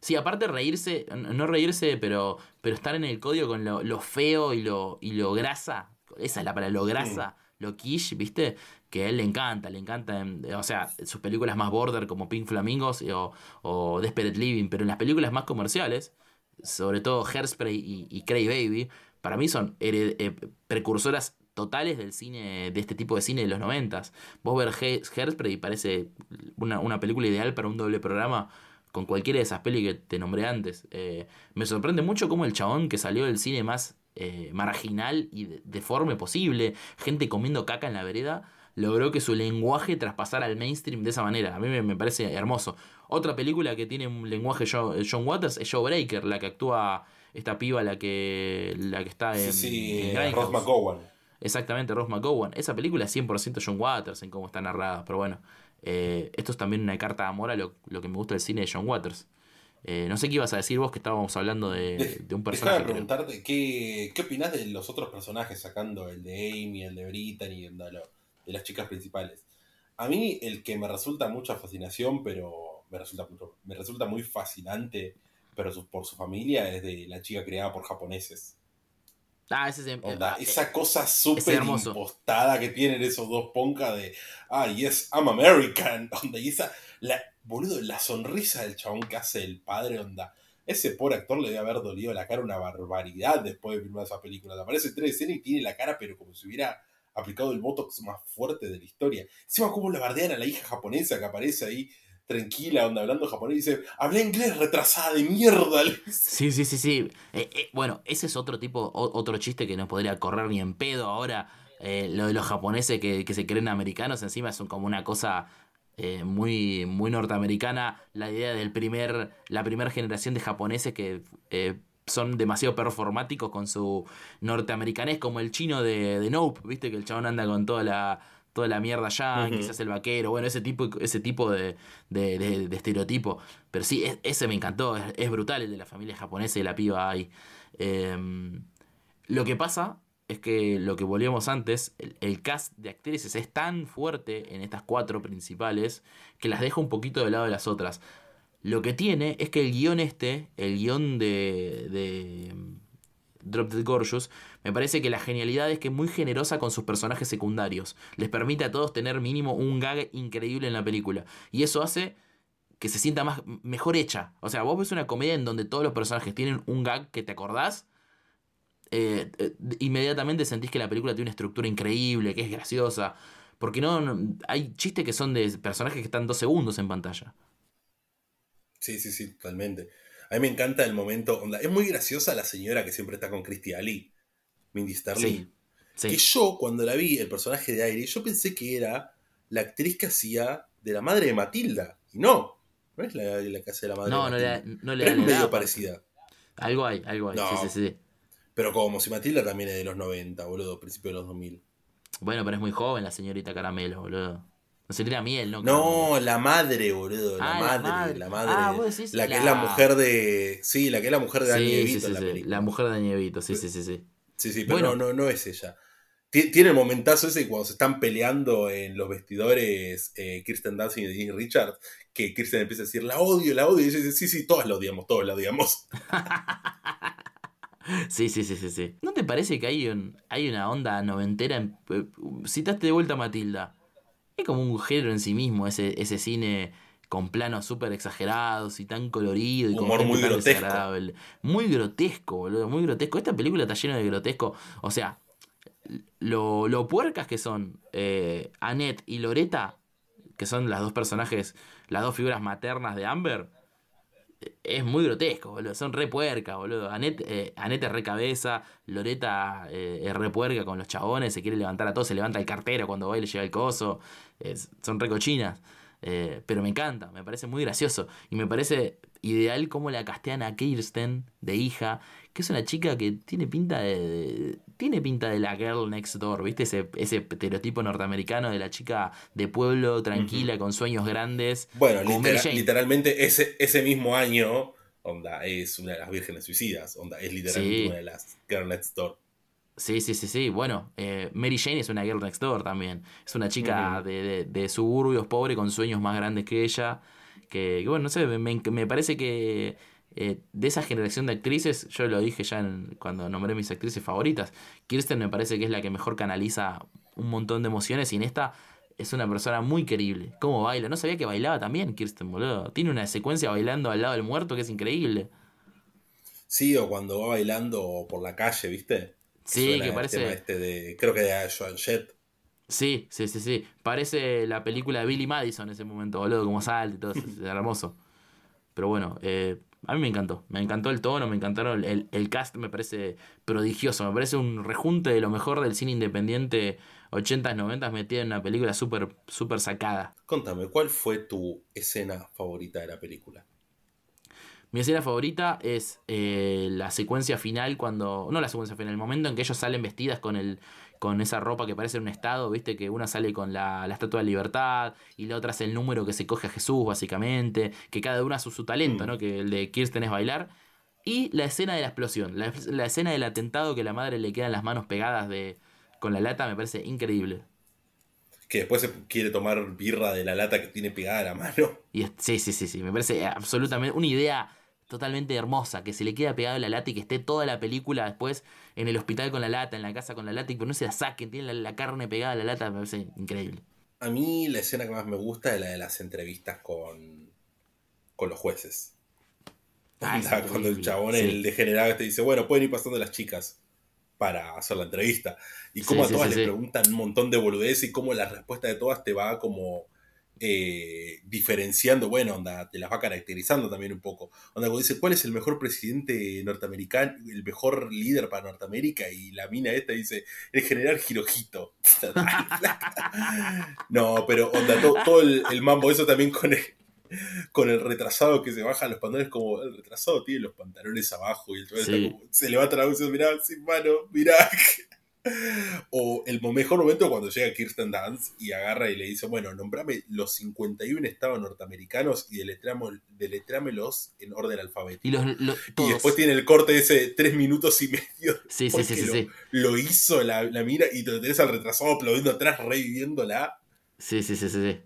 Speaker 2: Sí, aparte reírse, no reírse, pero, pero estar en el código con lo, feo y lo, y lo grasa, esa es la palabra, lo grasa, lo quiche, ¿viste? Que a él le encanta, le encanta, o sea, sus películas más border como Pink Flamingos o, Desperate Living, pero en las películas más comerciales, sobre todo Hairspray y, y Cray Baby, para mí son eh, precursoras totales del cine, de este tipo de cine de los noventas. Vos ver Hairspray parece una, una película ideal para un doble programa con cualquiera de esas pelis que te nombré antes. Eh, me sorprende mucho cómo el chabón que salió del cine más eh, marginal y deforme posible, gente comiendo caca en la vereda, logró que su lenguaje traspasara al mainstream de esa manera. A mí me, parece hermoso. Otra película que tiene un lenguaje John, Waters es Breaker, la que actúa esta piba, la que, la que está en.
Speaker 1: Sí, sí Ross McGowan.
Speaker 2: Exactamente, Ross McGowan. Esa película es 100% John Waters en cómo está narrada, pero bueno. Eh, esto es también una carta de amor a lo, que me gusta del cine de John Waters. Eh, no sé qué ibas a decir vos que estábamos hablando de, un personaje.
Speaker 1: Déjame preguntarte, ¿qué, ¿qué opinás de los otros personajes, sacando el de Amy, el de Brittany, el de, las chicas principales? A mí el que me resulta mucha fascinación, pero me resulta, me resulta muy fascinante, pero por su familia, es de la chica creada por japoneses.
Speaker 2: Ah, ese es,
Speaker 1: ah, esa cosa súper impostada que tienen esos dos poncas de, ah, yes, I'm American. Onda, y esa, la, boludo, la sonrisa del chabón que hace el padre, onda. Ese pobre actor le debe haber dolido la cara una barbaridad después de filmar esa película. Aparece en tres escenas y tiene la cara, pero como si hubiera aplicado el botox más fuerte de la historia. Encima, como la bardean a la hija japonesa que aparece ahí tranquila, onda, hablando japonés, y dice, hablé inglés retrasada de mierda.
Speaker 2: Sí, sí, sí, sí. Eh, eh, bueno, ese es otro tipo, otro chiste que no podría correr ni en pedo ahora. Eh, lo de los japoneses que, se creen americanos encima son como una cosa muy, muy norteamericana. La idea del primer, la primera generación de japoneses que son demasiado performáticos con su norteamericanés, como el chino de, de Nope, viste que el chabón anda con toda la toda la mierda ya, quizás el vaquero, bueno, ese tipo, ese tipo de, de- de- de estereotipo. Pero sí, es- ese me encantó, es, es brutal el de la familia japonesa y la piba ahí. Em, lo que pasa es que lo que volvíamos antes, el, el cast de actrices es tan fuerte en estas cuatro principales que las deja un poquito de lado de las otras. Lo que tiene es que el guion este, el guion de, de mm, Drop Dead Gorgeous, me parece que la genialidad es que es muy generosa con sus personajes secundarios. Les permite a todos tener mínimo un gag increíble en la película. Y eso hace que se sienta más mejor hecha. O sea, vos ves una comedia en donde todos los personajes tienen un gag que te acordás. Eh, eh, inmediatamente sentís que la película tiene una estructura increíble, que es graciosa. Porque no, no- hay chistes que son de personajes que están dos segundos en pantalla.
Speaker 1: Sí, sí, sí, totalmente. A mí me encanta el momento. onda, es muy graciosa la señora que siempre está con Christy Ali, Mindy Sterling.
Speaker 2: Sí,
Speaker 1: Que
Speaker 2: sí.
Speaker 1: yo, cuando la vi, el personaje de Aire, yo pensé que era la actriz que hacía de la madre de Matilda. Y no, no es la, la que hace de la madre
Speaker 2: No,
Speaker 1: de
Speaker 2: no le,
Speaker 1: Matilda.
Speaker 2: da- no le
Speaker 1: Pero
Speaker 2: da
Speaker 1: es medio parecida.
Speaker 2: Algo hay, algo hay.
Speaker 1: No.
Speaker 2: Sí, sí, sí.
Speaker 1: Pero como si Matilda también es de los 90, boludo, principio de los 2000.
Speaker 2: Bueno, pero es muy joven la señorita Caramelo, boludo. No sería miel, ¿no?
Speaker 1: No, la madre, boludo, la
Speaker 2: Ah, la
Speaker 1: madre,
Speaker 2: madre.
Speaker 1: la madre.
Speaker 2: Ah, vos decís
Speaker 1: la que
Speaker 2: la-
Speaker 1: es la mujer de. Sí, la que es la mujer de
Speaker 2: Sí,
Speaker 1: DeVito
Speaker 2: sí, sí,
Speaker 1: la película.
Speaker 2: La mujer de Nievito, sí, sí, sí, sí.
Speaker 1: Sí, sí, pero
Speaker 2: Bueno.
Speaker 1: no, no, no es ella. Ti- Tiene el momentazo ese cuando se están peleando en los vestidores eh, Kirsten Dunst y Dean Richards, que Kirsten empieza a decir, la odio, la odio, y ella dice, sí, sí, todas la odiamos, todos la odiamos.
Speaker 2: Sí, sí, sí, sí, sí. ¿No te parece que hay, un, hay una onda noventera? En, eh, citaste de vuelta a Matilda. Es como un género en sí mismo, ese, ese cine con planos súper exagerados y tan colorido y con
Speaker 1: Humor
Speaker 2: gente
Speaker 1: muy
Speaker 2: tan
Speaker 1: grotesco.
Speaker 2: desagradable. Muy grotesco, boludo, muy grotesco. Esta película está llena de grotesco. O sea, lo, lo puercas que son eh, Annette y Loreta, que son las dos personajes, las dos figuras maternas de Amber, es muy grotesco, boludo. Son re puercas, boludo. Annette, eh, Annette es re cabeza, Loreta eh, es re puerca con los chabones, se quiere levantar a todos, se levanta el cartero cuando va y le lleva el coso. Son re cochinas. Eh, pero me encanta, me parece muy gracioso. Y me parece ideal cómo la castean a Kirsten de hija, que es una chica que tiene pinta de. de- tiene pinta de la girl next door, ¿viste? Ese, ese estereotipo norteamericano de la chica de pueblo, tranquila, con sueños grandes.
Speaker 1: Bueno, literalmente ese, ese mismo año, onda, es una de las vírgenes suicidas, onda, es literalmente
Speaker 2: Sí.
Speaker 1: una de las Girl Next Door.
Speaker 2: Sí, sí, sí, sí. Bueno, eh, Mary Jane es una girl next door también. Es una chica de, de- de suburbios pobre con sueños más grandes que ella. Que, que bueno, no sé, me, me parece que eh, de esa generación de actrices, yo lo dije ya en- cuando nombré mis actrices favoritas, Kirsten me parece que es la que mejor canaliza un montón de emociones y en esta es una persona muy querible. ¿Cómo baila? No sabía que bailaba también Kirsten, boludo. Tiene una secuencia bailando al lado del muerto que es increíble.
Speaker 1: Sí, o cuando va bailando por la calle, ¿viste?
Speaker 2: Sí,
Speaker 1: Suena
Speaker 2: que
Speaker 1: el
Speaker 2: parece...
Speaker 1: tema este de, creo que de Joan Jett.
Speaker 2: Sí, sí, sí, sí. Parece la película de Billy Madison en ese momento, boludo, como salta y todo, es hermoso. Pero bueno, eh, a mí me encantó. Me encantó el tono, me encantaron el, el cast, me parece prodigioso. Me parece un rejunte de lo mejor del cine independiente 80s, 90s metido en una película súper, súper sacada.
Speaker 1: Contame, ¿cuál fue tu escena favorita de la película?
Speaker 2: Mi escena favorita es eh, la secuencia final cuando... No la secuencia final, el momento en que ellos salen vestidas con el con esa ropa que parece un estado, viste que una sale con la, la estatua de libertad y la otra es el número que se coge a Jesús, básicamente, que cada una su, su talento,
Speaker 1: Mm.
Speaker 2: ¿no? Que el de Kirsten es bailar. Y la escena de la explosión, la, la escena del atentado que la madre le quedan las manos pegadas de, con la lata, me parece increíble.
Speaker 1: Que después se quiere tomar birra de la lata que tiene pegada a la mano.
Speaker 2: Y es- sí, sí, sí, sí, me parece absolutamente una idea totalmente hermosa, que se le queda pegado la lata y que esté toda la película después en el hospital con la lata, en la casa con la lata y que no se la saquen, tiene la, la carne pegada a la lata, me parece increíble.
Speaker 1: A mí la escena que más me gusta es la de las entrevistas con, con los jueces.
Speaker 2: Ah,
Speaker 1: cuando el chabón,
Speaker 2: sí.
Speaker 1: el degenerado, te dice, bueno, pueden ir pasando las chicas para hacer la entrevista. Y
Speaker 2: Sí,
Speaker 1: cómo a
Speaker 2: sí,
Speaker 1: todas
Speaker 2: sí,
Speaker 1: les
Speaker 2: sí.
Speaker 1: preguntan un montón de boludeces y cómo la respuesta de todas te va como eh, diferenciando, bueno, onda, te las va caracterizando también un poco. Onda, cuando dice, ¿cuál es el mejor presidente norteamericano, el mejor líder para Norteamérica? Y la mina esta dice, el general Hirojito. no, pero onda, to- todo, el, el mambo, eso también con el, con el retrasado que se baja los pantalones, como el retrasado tiene los pantalones abajo y el chaval
Speaker 2: Sí.
Speaker 1: está como, se levanta la voz y dice, mirá, sin mano, mirá. O el mejor momento cuando llega Kirsten Dance y agarra y le dice, bueno, nombrame los 51 estados norteamericanos y deletrámelos en orden alfabético. Y, después tiene el corte de ese tres minutos y medio.
Speaker 2: Sí, sí, sí, sí,
Speaker 1: lo, hizo la, mira y te tenés al retrasado aplaudiendo atrás, reviviéndola.
Speaker 2: Sí, sí, sí, sí. sí.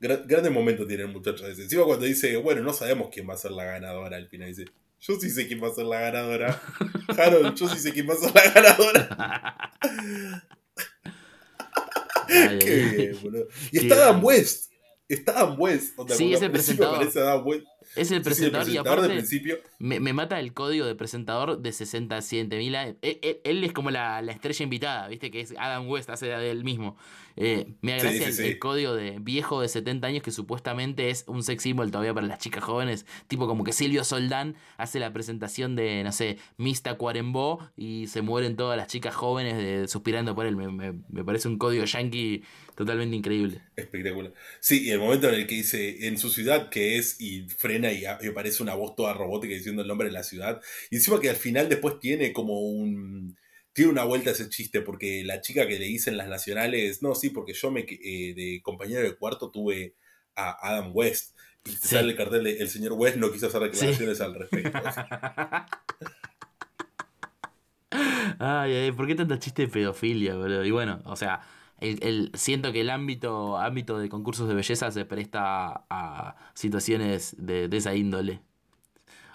Speaker 1: grandes momentos tiene el muchacho ese. Encima cuando dice, bueno, no sabemos quién va a ser la ganadora al final. Dice, yo sí sé quién va a ser la ganadora. Harold, yo sí sé quién va a ser la ganadora. Qué bien, boludo. Y está Dan West. Está Dan West.
Speaker 2: sí, es el presentador. Es el presentador, y aparte principio. Me, mata el código de presentador de 67 mil. Él, él, es como la, estrella invitada, ¿viste? Que es Adam West, hace de él mismo. Eh, me agradece el, código de viejo de 70 años que supuestamente es un sex symbol todavía para las chicas jóvenes. Tipo como que Silvio Soldán hace la presentación de, no sé, Mista Cuarembó y se mueren todas las chicas jóvenes de, suspirando por él. Me, me parece un código yankee totalmente increíble.
Speaker 1: Espectacular. Sí, y el momento en el que dice en su ciudad que es y frena y, aparece una voz toda robótica diciendo el nombre de la ciudad. Y encima que al final después tiene como un... Tiene una vuelta ese chiste porque la chica que le dicen las nacionales, no, sí, porque yo me eh, de compañero de cuarto tuve a Adam West. Y sale el cartel de el señor West no quiso hacer declaraciones al respecto.
Speaker 2: ay, ay, ¿por qué tanta chiste de pedofilia, boludo? Y bueno, o sea, el, siento que el ámbito, ámbito de concursos de belleza se presta a situaciones de, esa índole.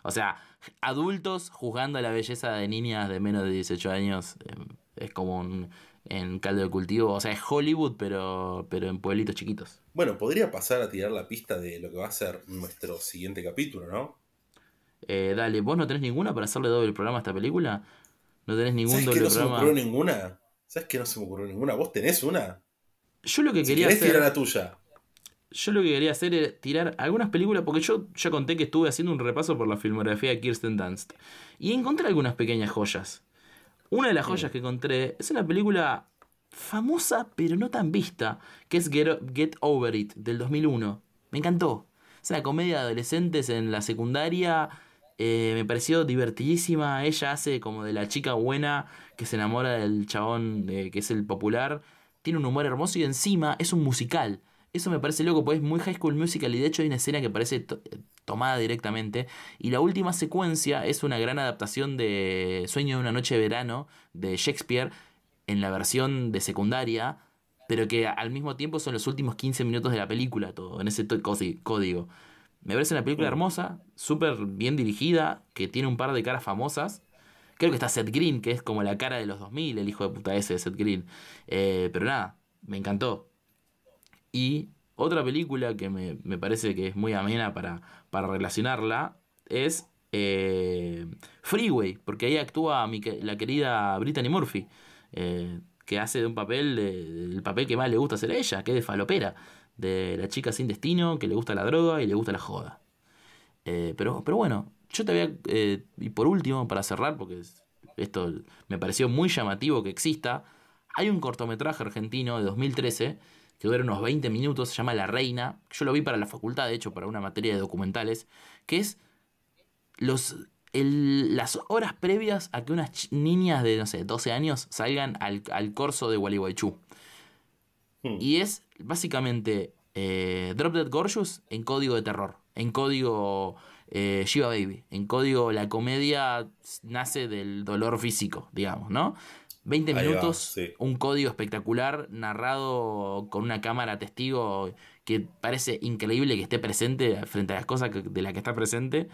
Speaker 2: O sea, adultos juzgando la belleza de niñas de menos de 18 años em, es como un en caldo de cultivo. O sea, es Hollywood, pero, pero en pueblitos chiquitos.
Speaker 1: Bueno, podría pasar a tirar la pista de lo que va a ser nuestro siguiente capítulo, ¿no?
Speaker 2: Eh, dale, ¿vos no tenés ninguna para hacerle doble programa a esta película? ¿No tenés ningún doble programa?
Speaker 1: No ninguna? ¿Sabes que no se me ocurrió ninguna? ¿Vos tenés una?
Speaker 2: Yo lo que quería hacer.
Speaker 1: tirar la tuya.
Speaker 2: Yo lo que quería hacer era tirar algunas películas, porque yo ya conté que estuve haciendo un repaso por la filmografía de Kirsten Dunst. Y encontré algunas pequeñas joyas. Una de las joyas que encontré es una película famosa, pero no tan vista, que es Get, Over It, del 2001. Me encantó. Es una comedia de adolescentes en la secundaria. Eh, me pareció divertidísima. Ella hace como de la chica buena que se enamora del chabón eh, que es el popular, tiene un humor hermoso y encima es un musical. Eso me parece loco, porque es muy High School Musical y de hecho hay una escena que parece eh, tomada directamente. Y la última secuencia es una gran adaptación de Sueño de una noche de verano de Shakespeare en la versión de secundaria, pero que al mismo tiempo son los últimos 15 minutos de la película, todo en ese código. Me parece una película hermosa, súper bien dirigida, que tiene un par de caras famosas Creo que está Seth Green, que es como la cara de los 2000, el hijo de puta ese de Seth Green. Eh, pero nada, me encantó. Y otra película que me, parece que es muy amena para, para relacionarla es eh, Freeway, porque ahí actúa la querida Brittany Murphy, eh, que hace de un papel, el papel que más le gusta hacer a ella, que es de falopera, de la chica sin destino, que le gusta la droga y le gusta la joda. pero, pero bueno, yo te voy eh, y por último, para cerrar, porque esto me pareció muy llamativo que exista, hay un cortometraje argentino de 2013 que dura unos 20 minutos, se llama La Reina. Yo lo vi para la facultad, de hecho, para una materia de documentales, que es los, las horas previas a que unas niñas de, no sé, 12 años salgan al, al corso de Gualeguaychú. Hmm. Y es básicamente eh, Drop Dead Gorgeous en código de terror, en código eh, Shiva Baby. En código, la comedia nace del dolor físico, digamos, ¿no? 20 minutos, un código espectacular, narrado con una cámara testigo que parece increíble que esté presente frente a las cosas de las que está presente.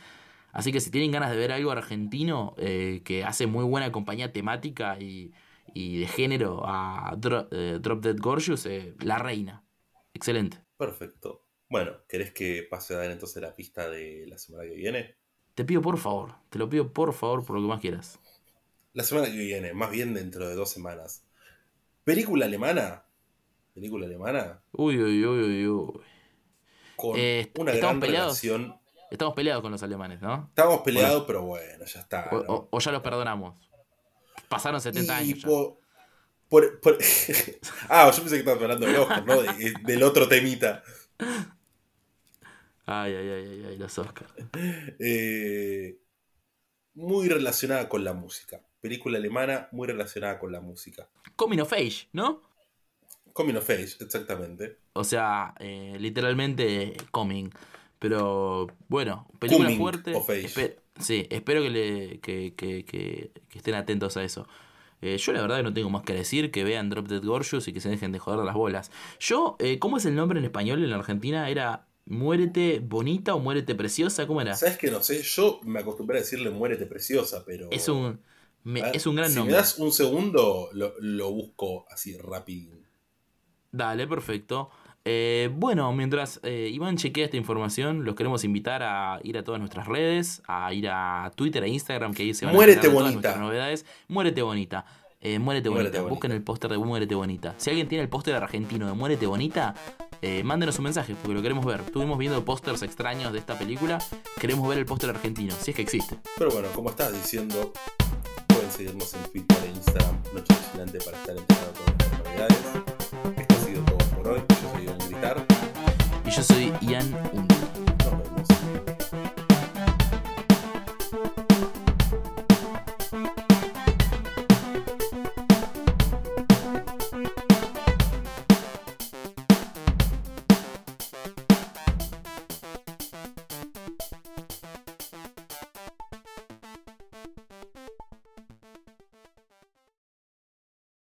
Speaker 2: Así que si tienen ganas de ver algo argentino eh, que hace muy buena compañía temática y, de género a eh, Drop Dead Gorgeous, eh, La Reina. Excelente.
Speaker 1: Perfecto. Bueno, ¿querés que pase a dar entonces la pista de la semana que viene?
Speaker 2: Te pido por favor, te lo pido por favor, por lo que más quieras.
Speaker 1: La semana que viene, más bien dentro de dos semanas. ¿Película alemana? ¿Película alemana?
Speaker 2: Uy, uy, uy, uy, uy.
Speaker 1: Con eh, una gran peleados? relación.
Speaker 2: Estamos peleados con los alemanes, ¿no?
Speaker 1: Estamos peleados, pero bueno, ya está.
Speaker 2: O, ya los perdonamos. Pasaron 70 años.
Speaker 1: ah, yo pensé que estabas hablando de Oscar, ¿no? del otro temita.
Speaker 2: Ay, ay, ay, ay, ay los Oscars.
Speaker 1: Eh, muy relacionada con la música. Película alemana muy relacionada con la música.
Speaker 2: Coming of Age, ¿no?
Speaker 1: Coming of Age, exactamente.
Speaker 2: O sea, eh, literalmente coming. Pero bueno, película
Speaker 1: Coming
Speaker 2: fuerte.
Speaker 1: of age.
Speaker 2: Sí, espero que, le, que, que- que- que estén atentos a eso. Eh, yo la verdad que no tengo más que decir, que vean Drop Dead Gorgeous y que se dejen de joder las bolas. Yo, eh, ¿cómo es el nombre en español en la Argentina? ¿Era Muérete Bonita o Muérete Preciosa? ¿Cómo era?
Speaker 1: ¿Sabes que no sé? Yo me acostumbré a decirle muérete preciosa, pero.
Speaker 2: Es un, me-
Speaker 1: A ver,
Speaker 2: es un gran
Speaker 1: si
Speaker 2: nombre.
Speaker 1: me das un segundo, lo, lo busco así rápido.
Speaker 2: Dale, perfecto. Eh, bueno, mientras eh, Iván chequea esta información, los queremos invitar a ir a todas nuestras redes, a ir a Twitter e Instagram, que ahí se van
Speaker 1: Muérete
Speaker 2: a todas
Speaker 1: bonita.
Speaker 2: nuestras novedades. Muérete bonita. Eh, Muérete,
Speaker 1: Muérete
Speaker 2: bonita.
Speaker 1: bonita.
Speaker 2: Busquen el póster de Muérete bonita. Si alguien tiene el póster argentino de Muérete bonita, eh, mándenos un mensaje porque lo queremos ver. Estuvimos viendo pósters extraños de esta película. Queremos ver el póster argentino, si es que existe.
Speaker 1: Pero bueno, como estás diciendo, pueden seguirnos en Twitter e Instagram, Noche Vigilante, para estar enterados de todas nuestras novedades. Esto ha sido todo por hoy. Yo soy Iván Gritar.
Speaker 2: Y yo soy